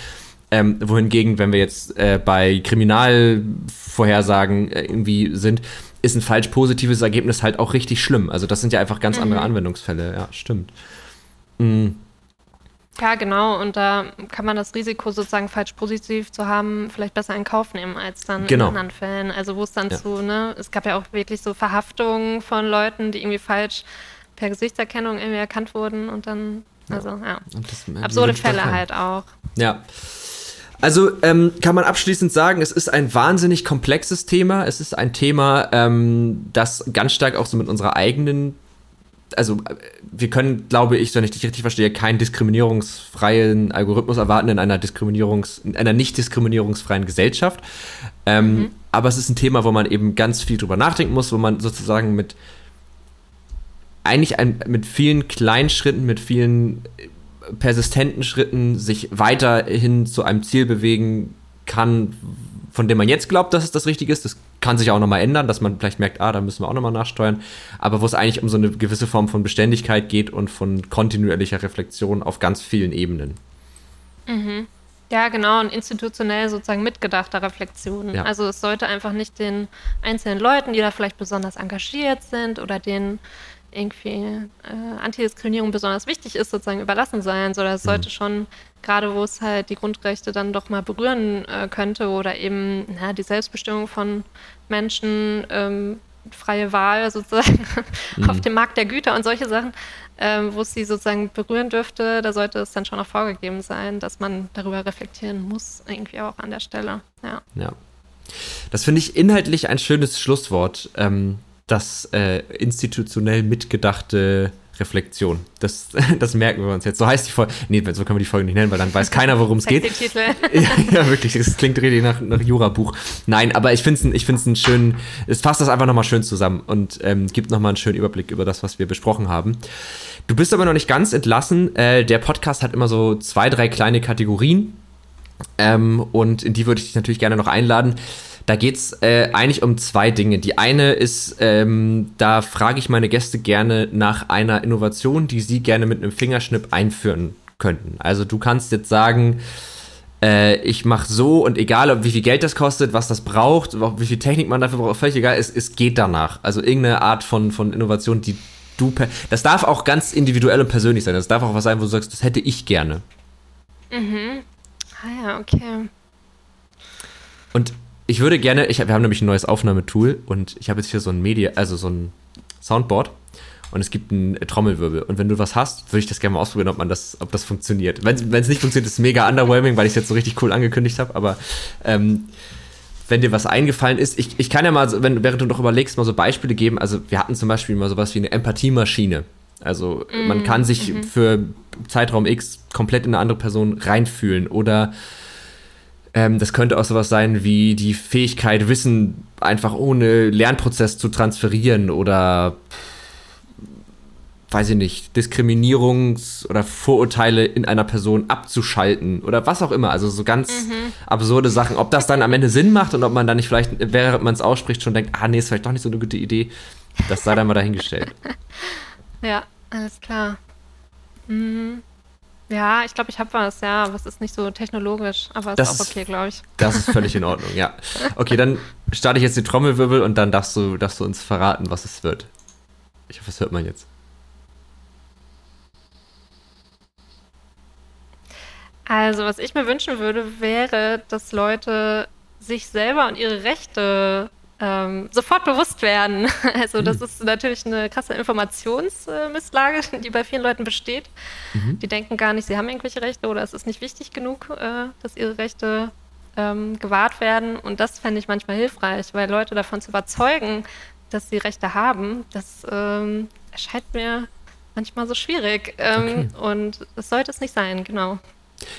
Ähm, wohingegen, wenn wir jetzt äh, bei Kriminalvorhersagen äh, irgendwie sind, ist ein falsch positives Ergebnis halt auch richtig schlimm. Also das sind ja einfach ganz mhm. andere Anwendungsfälle. Ja, stimmt. Mhm.
Ja, genau. Und da kann man das Risiko sozusagen falsch positiv zu haben, vielleicht besser in Kauf nehmen als dann genau. in anderen Fällen. Also wo es dann ja. zu, ne, es gab ja auch wirklich so Verhaftungen von Leuten, die irgendwie falsch per Gesichtserkennung irgendwie erkannt wurden und dann, also ja. ja. Absurde Fälle halt auch.
Ja. Also ähm, kann man abschließend sagen, es ist ein wahnsinnig komplexes Thema. Es ist ein Thema, ähm, das ganz stark auch so mit unserer eigenen also wir können, glaube ich, wenn ich dich richtig verstehe, keinen diskriminierungsfreien Algorithmus erwarten in einer Diskriminierungs, in einer nicht diskriminierungsfreien Gesellschaft. Ähm, mhm. Aber es ist ein Thema, wo man eben ganz viel drüber nachdenken muss, wo man sozusagen mit eigentlich ein, mit vielen kleinen Schritten, mit vielen persistenten Schritten sich weiterhin zu einem Ziel bewegen kann, von dem man jetzt glaubt, dass es das Richtige ist. Das kann sich auch nochmal ändern, dass man vielleicht merkt, ah, da müssen wir auch nochmal nachsteuern. Aber wo es eigentlich um so eine gewisse Form von Beständigkeit geht und von kontinuierlicher Reflexion auf ganz vielen Ebenen.
Mhm. Ja, genau, und institutionell sozusagen mitgedachter Reflexion. Ja. Also es sollte einfach nicht den einzelnen Leuten, die da vielleicht besonders engagiert sind oder denen irgendwie äh, Antidiskriminierung besonders wichtig ist, sozusagen überlassen sein, sondern es mhm. sollte schon, gerade wo es halt die Grundrechte dann doch mal berühren äh, könnte oder eben na, die Selbstbestimmung von Menschen, ähm, freie Wahl sozusagen mhm. auf dem Markt der Güter und solche Sachen, ähm, wo es sie sozusagen berühren dürfte, da sollte es dann schon auch vorgegeben sein, dass man darüber reflektieren muss, irgendwie auch an der Stelle. Ja.
ja. Das finde ich inhaltlich ein schönes Schlusswort. Ähm, das äh, institutionell mitgedachte Reflexion. Das, das merken wir uns jetzt. So heißt die Folge. Nee, so können wir die Folge nicht nennen, weil dann weiß keiner, worum es geht. Titel. ja, ja, wirklich. Das klingt richtig nach, nach Jura-Buch. Nein, aber ich finde es ich find's einen schönen. Es fasst das einfach nochmal schön zusammen und ähm, gibt nochmal einen schönen Überblick über das, was wir besprochen haben. Du bist aber noch nicht ganz entlassen. Äh, der Podcast hat immer so zwei, drei kleine Kategorien. Ähm, und in die würde ich dich natürlich gerne noch einladen. Da geht es äh, eigentlich um zwei Dinge. Die eine ist, ähm, da frage ich meine Gäste gerne nach einer Innovation, die sie gerne mit einem Fingerschnipp einführen könnten. Also du kannst jetzt sagen, äh, ich mache so und egal, ob wie viel Geld das kostet, was das braucht, wie viel Technik man dafür braucht, völlig egal, es, es geht danach. Also irgendeine Art von, von Innovation, die du. Das darf auch ganz individuell und persönlich sein. Das darf auch was sein, wo du sagst, das hätte ich gerne.
Mhm. Ah ja, okay.
Und ich würde gerne, ich, wir haben nämlich ein neues Aufnahmetool und ich habe jetzt hier so ein Media, also so ein Soundboard und es gibt einen Trommelwirbel. Und wenn du was hast, würde ich das gerne mal ausprobieren, ob man das, ob das funktioniert. Wenn es nicht funktioniert, ist es mega underwhelming, weil ich es jetzt so richtig cool angekündigt habe, aber ähm, wenn dir was eingefallen ist, ich, ich kann ja mal, wenn, während du noch überlegst, mal so Beispiele geben. Also wir hatten zum Beispiel mal sowas wie eine Empathiemaschine. Also mm, man kann sich mm -hmm. für Zeitraum X komplett in eine andere Person reinfühlen oder ähm, das könnte auch sowas sein wie die Fähigkeit, Wissen einfach ohne Lernprozess zu transferieren oder weiß ich nicht, Diskriminierungs- oder Vorurteile in einer Person abzuschalten oder was auch immer. Also so ganz mhm. absurde Sachen. Ob das dann am Ende Sinn macht und ob man dann nicht vielleicht, während man es ausspricht, schon denkt, ah nee, ist vielleicht doch nicht so eine gute Idee, das sei dann mal dahingestellt.
ja, alles klar. Mhm. Ja, ich glaube, ich habe was, ja, aber es ist nicht so technologisch, aber es ist auch okay, glaube ich.
Das ist völlig in Ordnung, ja. Okay, dann starte ich jetzt die Trommelwirbel und dann darfst du, darfst du uns verraten, was es wird. Ich hoffe, das hört man jetzt.
Also, was ich mir wünschen würde, wäre, dass Leute sich selber und ihre Rechte ähm, sofort bewusst werden. Also das mhm. ist natürlich eine krasse Informationsmisslage, die bei vielen Leuten besteht. Mhm. Die denken gar nicht, sie haben irgendwelche Rechte oder es ist nicht wichtig genug, äh, dass ihre Rechte ähm, gewahrt werden. Und das fände ich manchmal hilfreich, weil Leute davon zu überzeugen, dass sie Rechte haben, das ähm, erscheint mir manchmal so schwierig. Ähm, okay. Und das sollte es nicht sein, genau.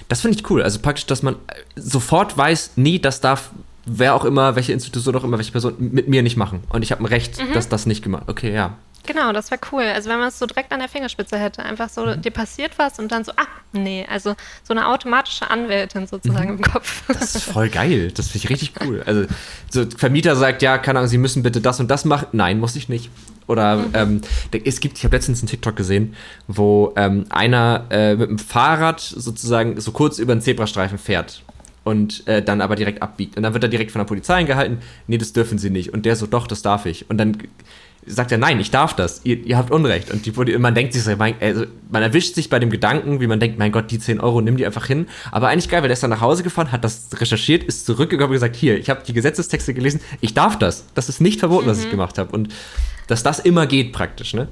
Das finde ich cool. Also praktisch, dass man sofort weiß, nee, das darf wer auch immer, welche Institution auch immer, welche Person mit mir nicht machen. Und ich habe ein Recht, mhm. dass das nicht gemacht Okay, ja.
Genau, das wäre cool. Also wenn man es so direkt an der Fingerspitze hätte, einfach so, mhm. dir passiert was und dann so, ah, nee, also so eine automatische Anwältin sozusagen mhm. im Kopf.
Das ist voll geil. Das finde ich richtig cool. Also so Vermieter sagt, ja, keine Ahnung, Sie müssen bitte das und das machen. Nein, muss ich nicht. Oder mhm. ähm, es gibt, ich habe letztens einen TikTok gesehen, wo ähm, einer äh, mit dem Fahrrad sozusagen so kurz über den Zebrastreifen fährt und äh, dann aber direkt abbiegt. Und dann wird er direkt von der Polizei eingehalten, nee, das dürfen sie nicht. Und der so, doch, das darf ich. Und dann sagt er, nein, ich darf das, ihr, ihr habt Unrecht. Und die, man denkt sich so, man, also, man erwischt sich bei dem Gedanken, wie man denkt, mein Gott, die 10 Euro, nimm die einfach hin. Aber eigentlich geil, weil der ist dann nach Hause gefahren, hat das recherchiert, ist zurückgekommen und gesagt, hier, ich habe die Gesetzestexte gelesen, ich darf das. Das ist nicht verboten, mhm. was ich mhm. gemacht habe. Und dass das immer geht praktisch, ne?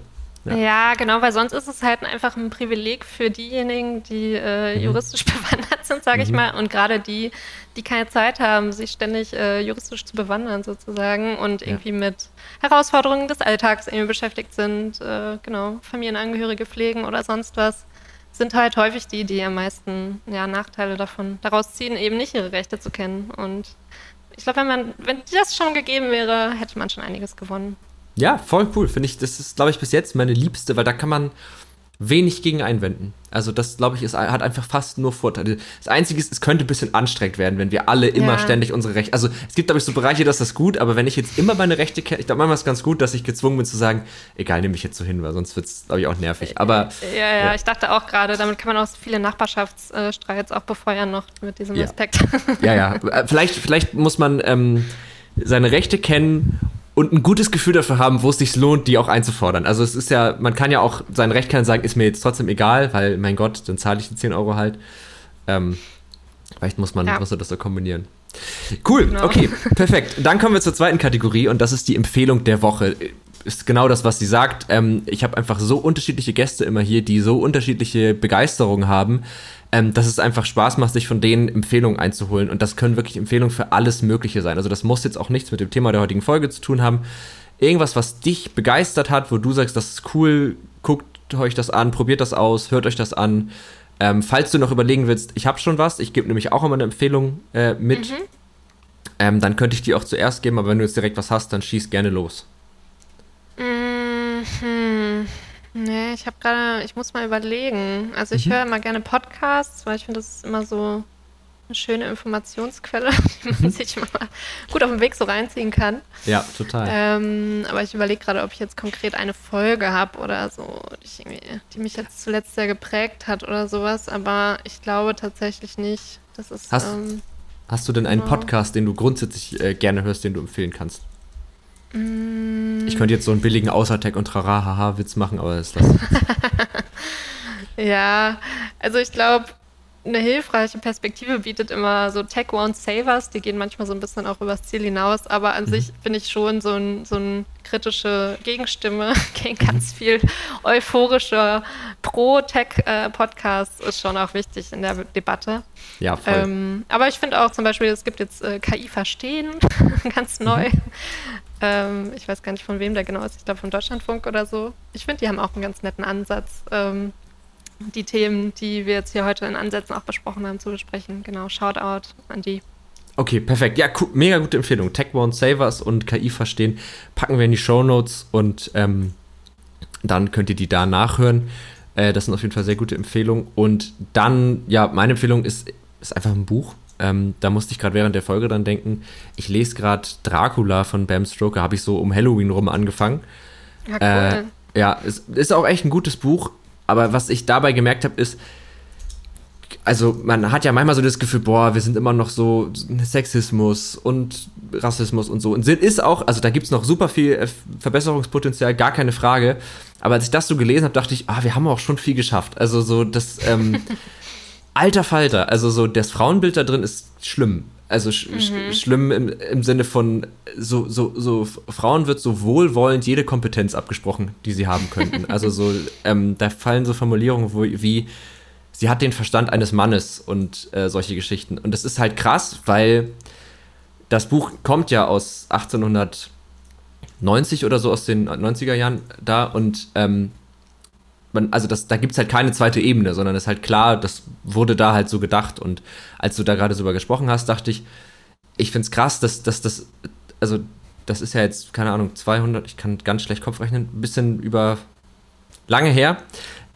Ja. ja. genau, weil sonst ist es halt einfach ein Privileg für diejenigen, die äh, mhm. juristisch bewandert sind, sage mhm. ich mal, und gerade die, die keine Zeit haben, sich ständig äh, juristisch zu bewandern sozusagen und ja. irgendwie mit Herausforderungen des Alltags irgendwie beschäftigt sind, äh, genau, Familienangehörige pflegen oder sonst was, sind halt häufig die, die am meisten ja, Nachteile davon daraus ziehen, eben nicht ihre Rechte zu kennen. Und ich glaube, wenn man, wenn das schon gegeben wäre, hätte man schon einiges gewonnen.
Ja, voll cool. Finde ich, das ist, glaube ich, bis jetzt meine liebste, weil da kann man wenig gegen einwenden. Also das, glaube ich, ist, hat einfach fast nur Vorteile. Das Einzige ist, es könnte ein bisschen anstrengend werden, wenn wir alle immer ja. ständig unsere Rechte. Also es gibt, glaube ich, so Bereiche, dass das gut, aber wenn ich jetzt immer meine Rechte kenne, ich glaube, manchmal ist es ganz gut, dass ich gezwungen bin zu sagen, egal, nehme ich jetzt so hin, weil sonst wird es, glaube ich, auch nervig. Aber
ja, ja, ja, ich dachte auch gerade, damit kann man auch viele Nachbarschaftsstreits auch befeuern noch mit diesem
ja.
Aspekt.
Ja, ja. Äh, vielleicht, vielleicht muss man ähm, seine Rechte kennen und ein gutes Gefühl dafür haben, wo es sich lohnt, die auch einzufordern. Also es ist ja, man kann ja auch sein Recht kennen sagen, ist mir jetzt trotzdem egal, weil, mein Gott, dann zahle ich die 10 Euro halt. Ähm, vielleicht muss man, ja. muss man das so kombinieren. Cool, genau. okay, perfekt. Dann kommen wir zur zweiten Kategorie und das ist die Empfehlung der Woche. Ist genau das, was sie sagt. Ähm, ich habe einfach so unterschiedliche Gäste immer hier, die so unterschiedliche Begeisterungen haben, ähm, dass es einfach Spaß macht, sich von denen Empfehlungen einzuholen. Und das können wirklich Empfehlungen für alles Mögliche sein. Also das muss jetzt auch nichts mit dem Thema der heutigen Folge zu tun haben. Irgendwas, was dich begeistert hat, wo du sagst, das ist cool, guckt euch das an, probiert das aus, hört euch das an. Ähm, falls du noch überlegen willst, ich habe schon was, ich gebe nämlich auch immer eine Empfehlung äh, mit, mhm. ähm, dann könnte ich die auch zuerst geben, aber wenn du jetzt direkt was hast, dann schieß gerne los.
Mhm. Nee, ich habe gerade, ich muss mal überlegen. Also ich mhm. höre immer gerne Podcasts, weil ich finde, das ist immer so eine schöne Informationsquelle, die man mhm. sich mal gut auf dem Weg so reinziehen kann.
Ja, total.
Ähm, aber ich überlege gerade, ob ich jetzt konkret eine Folge habe oder so, die, die, mich jetzt zuletzt sehr geprägt hat oder sowas. Aber ich glaube tatsächlich nicht. Das ist.
Hast, ähm, hast du denn einen genau. Podcast, den du grundsätzlich äh, gerne hörst, den du empfehlen kannst? Mm. Ich könnte jetzt so einen billigen Außertech und Trara-Haha-Witz machen, aber ist das.
ja, also ich glaube, eine hilfreiche Perspektive bietet immer so Tech Won't Save Us. Die gehen manchmal so ein bisschen auch übers Ziel hinaus, aber an mhm. sich bin ich schon so ein, so ein kritische Gegenstimme gegen ganz mhm. viel euphorischer Pro-Tech-Podcast ist schon auch wichtig in der Debatte.
Ja, voll. Ähm,
aber ich finde auch zum Beispiel, es gibt jetzt äh, KI Verstehen, ganz neu. Mhm. Ähm, ich weiß gar nicht, von wem der genau ist. Ich glaube, von Deutschlandfunk oder so. Ich finde, die haben auch einen ganz netten Ansatz, ähm, die Themen, die wir jetzt hier heute in Ansätzen auch besprochen haben, zu besprechen. Genau, Shoutout an die.
Okay, perfekt. Ja, cool, mega gute Empfehlung. TechOne Savers und KI verstehen packen wir in die Show Notes und ähm, dann könnt ihr die da nachhören. Äh, das sind auf jeden Fall sehr gute Empfehlungen. Und dann, ja, meine Empfehlung ist, ist einfach ein Buch. Ähm, da musste ich gerade während der Folge dran denken. Ich lese gerade Dracula von Bam Stoker, habe ich so um Halloween rum angefangen. Ja, cool. Äh, ja, es ist auch echt ein gutes Buch, aber was ich dabei gemerkt habe, ist, also man hat ja manchmal so das Gefühl, boah, wir sind immer noch so Sexismus und Rassismus und so. Und ist auch, also da gibt es noch super viel äh, Verbesserungspotenzial, gar keine Frage. Aber als ich das so gelesen habe, dachte ich, ah, wir haben auch schon viel geschafft. Also so das, ähm, alter Falter. Also so das Frauenbild da drin ist schlimm. Also sch mhm. schlimm im, im Sinne von so, so, so Frauen wird so wohlwollend jede Kompetenz abgesprochen, die sie haben könnten. Also so, ähm, da fallen so Formulierungen wo, wie sie hat den Verstand eines Mannes und äh, solche Geschichten. Und das ist halt krass, weil das Buch kommt ja aus 1890 oder so, aus den 90er Jahren da und ähm, man, also das, da gibt es halt keine zweite Ebene, sondern es ist halt klar, das wurde da halt so gedacht. Und als du da gerade so gesprochen hast, dachte ich, ich finde es krass, dass, dass das, also das ist ja jetzt, keine Ahnung, 200, ich kann ganz schlecht Kopf rechnen, ein bisschen über lange her.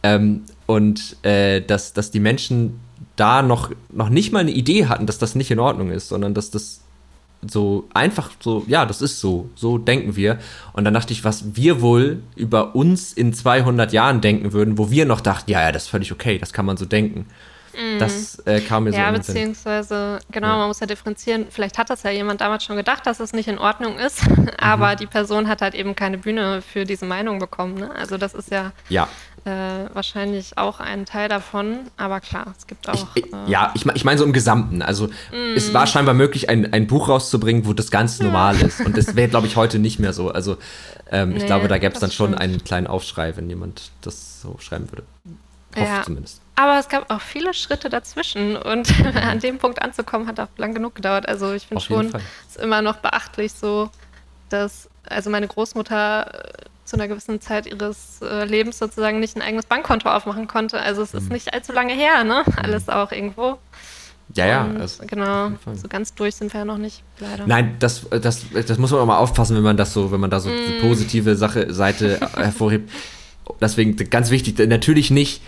Ähm, und äh, dass, dass die Menschen da noch, noch nicht mal eine Idee hatten, dass das nicht in Ordnung ist, sondern dass das so einfach so, ja, das ist so, so denken wir. Und dann dachte ich, was wir wohl über uns in 200 Jahren denken würden, wo wir noch dachten, ja, ja, das ist völlig okay, das kann man so denken. Mm. Das äh, kam mir
ja,
so
Ja, beziehungsweise, genau, ja. man muss ja differenzieren. Vielleicht hat das ja jemand damals schon gedacht, dass es nicht in Ordnung ist, aber mhm. die Person hat halt eben keine Bühne für diese Meinung bekommen. Ne? Also das ist ja,
ja.
Äh, wahrscheinlich auch ein Teil davon. Aber klar, es gibt auch.
Ich, äh, ja, ich, ich meine so im Gesamten. Also mm. es war scheinbar möglich, ein, ein Buch rauszubringen, wo das ganz normal ist. Und das wäre, glaube ich, heute nicht mehr so. Also ähm, nee, ich glaube, da gäbe es dann schon stimmt. einen kleinen Aufschrei, wenn jemand das so schreiben würde.
Hoffe ja. zumindest. Aber es gab auch viele Schritte dazwischen und an dem Punkt anzukommen, hat auch lang genug gedauert. Also ich finde schon, es ist immer noch beachtlich so, dass also meine Großmutter zu einer gewissen Zeit ihres äh, Lebens sozusagen nicht ein eigenes Bankkonto aufmachen konnte. Also es mhm. ist nicht allzu lange her, ne? Mhm. Alles auch irgendwo.
Ja, ja.
Also genau, so ganz durch sind wir ja noch nicht, leider.
Nein, das, das, das muss man auch mal aufpassen, wenn man das so, wenn man da so mm. die positive Sache, Seite hervorhebt. Deswegen ganz wichtig, natürlich nicht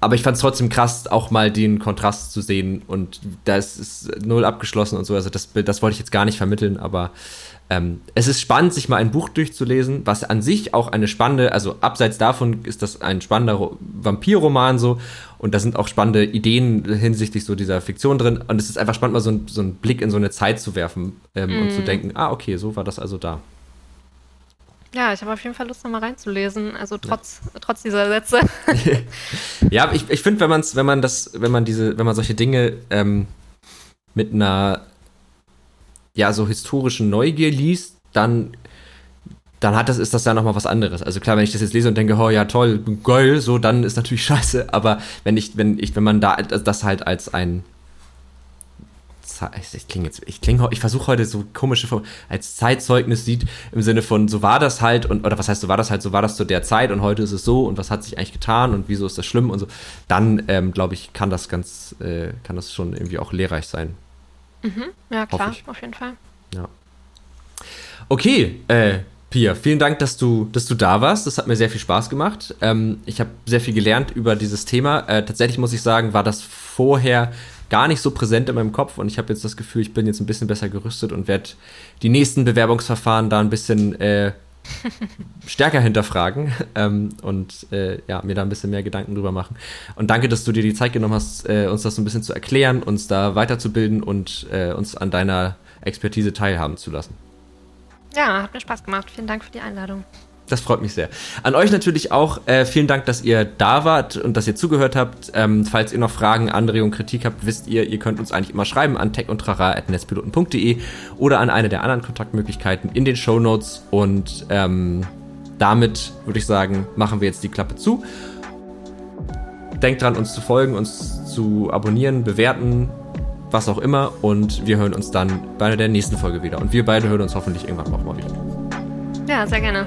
aber ich fand es trotzdem krass, auch mal den Kontrast zu sehen. Und da ist null abgeschlossen und so. Also das, das wollte ich jetzt gar nicht vermitteln, aber ähm, es ist spannend, sich mal ein Buch durchzulesen, was an sich auch eine spannende, also abseits davon ist das ein spannender Vampirroman so. Und da sind auch spannende Ideen hinsichtlich so dieser Fiktion drin. Und es ist einfach spannend, mal so, ein, so einen Blick in so eine Zeit zu werfen ähm, mm. und zu mhm. denken, ah, okay, so war das also da.
Ja, ich habe auf jeden Fall Lust, nochmal reinzulesen. Also trotz, ja. trotz dieser Sätze.
ja, ich, ich finde, wenn man wenn man das, wenn man diese, wenn man solche Dinge ähm, mit einer ja so historischen Neugier liest, dann dann hat das, ist das ja nochmal was anderes. Also klar, wenn ich das jetzt lese und denke, oh ja, toll, geil, so, dann ist natürlich scheiße. Aber wenn ich, wenn ich, wenn man da das halt als ein ich klinge jetzt, ich klinge, ich versuche heute so komische Form, als Zeitzeugnis sieht im Sinne von so war das halt und oder was heißt so war das halt, so war das zu der Zeit und heute ist es so und was hat sich eigentlich getan und wieso ist das schlimm und so, dann ähm, glaube ich kann das ganz, äh, kann das schon irgendwie auch lehrreich sein.
Mhm. Ja klar, auf jeden Fall.
Ja. Okay, äh, Pia, vielen Dank, dass du, dass du da warst. Das hat mir sehr viel Spaß gemacht. Ähm, ich habe sehr viel gelernt über dieses Thema. Äh, tatsächlich muss ich sagen, war das vorher gar nicht so präsent in meinem Kopf und ich habe jetzt das Gefühl, ich bin jetzt ein bisschen besser gerüstet und werde die nächsten Bewerbungsverfahren da ein bisschen äh, stärker hinterfragen ähm, und äh, ja, mir da ein bisschen mehr Gedanken drüber machen. Und danke, dass du dir die Zeit genommen hast, äh, uns das so ein bisschen zu erklären, uns da weiterzubilden und äh, uns an deiner Expertise teilhaben zu lassen.
Ja, hat mir Spaß gemacht. Vielen Dank für die Einladung.
Das freut mich sehr. An euch natürlich auch äh, vielen Dank, dass ihr da wart und dass ihr zugehört habt. Ähm, falls ihr noch Fragen, Anregungen, Kritik habt, wisst ihr, ihr könnt uns eigentlich immer schreiben an techundtrara.netzpiloten.de oder an eine der anderen Kontaktmöglichkeiten in den Show Notes. Und ähm, damit würde ich sagen, machen wir jetzt die Klappe zu. Denkt dran, uns zu folgen, uns zu abonnieren, bewerten, was auch immer. Und wir hören uns dann bei der nächsten Folge wieder. Und wir beide hören uns hoffentlich irgendwann auch mal wieder.
Ja, sehr gerne.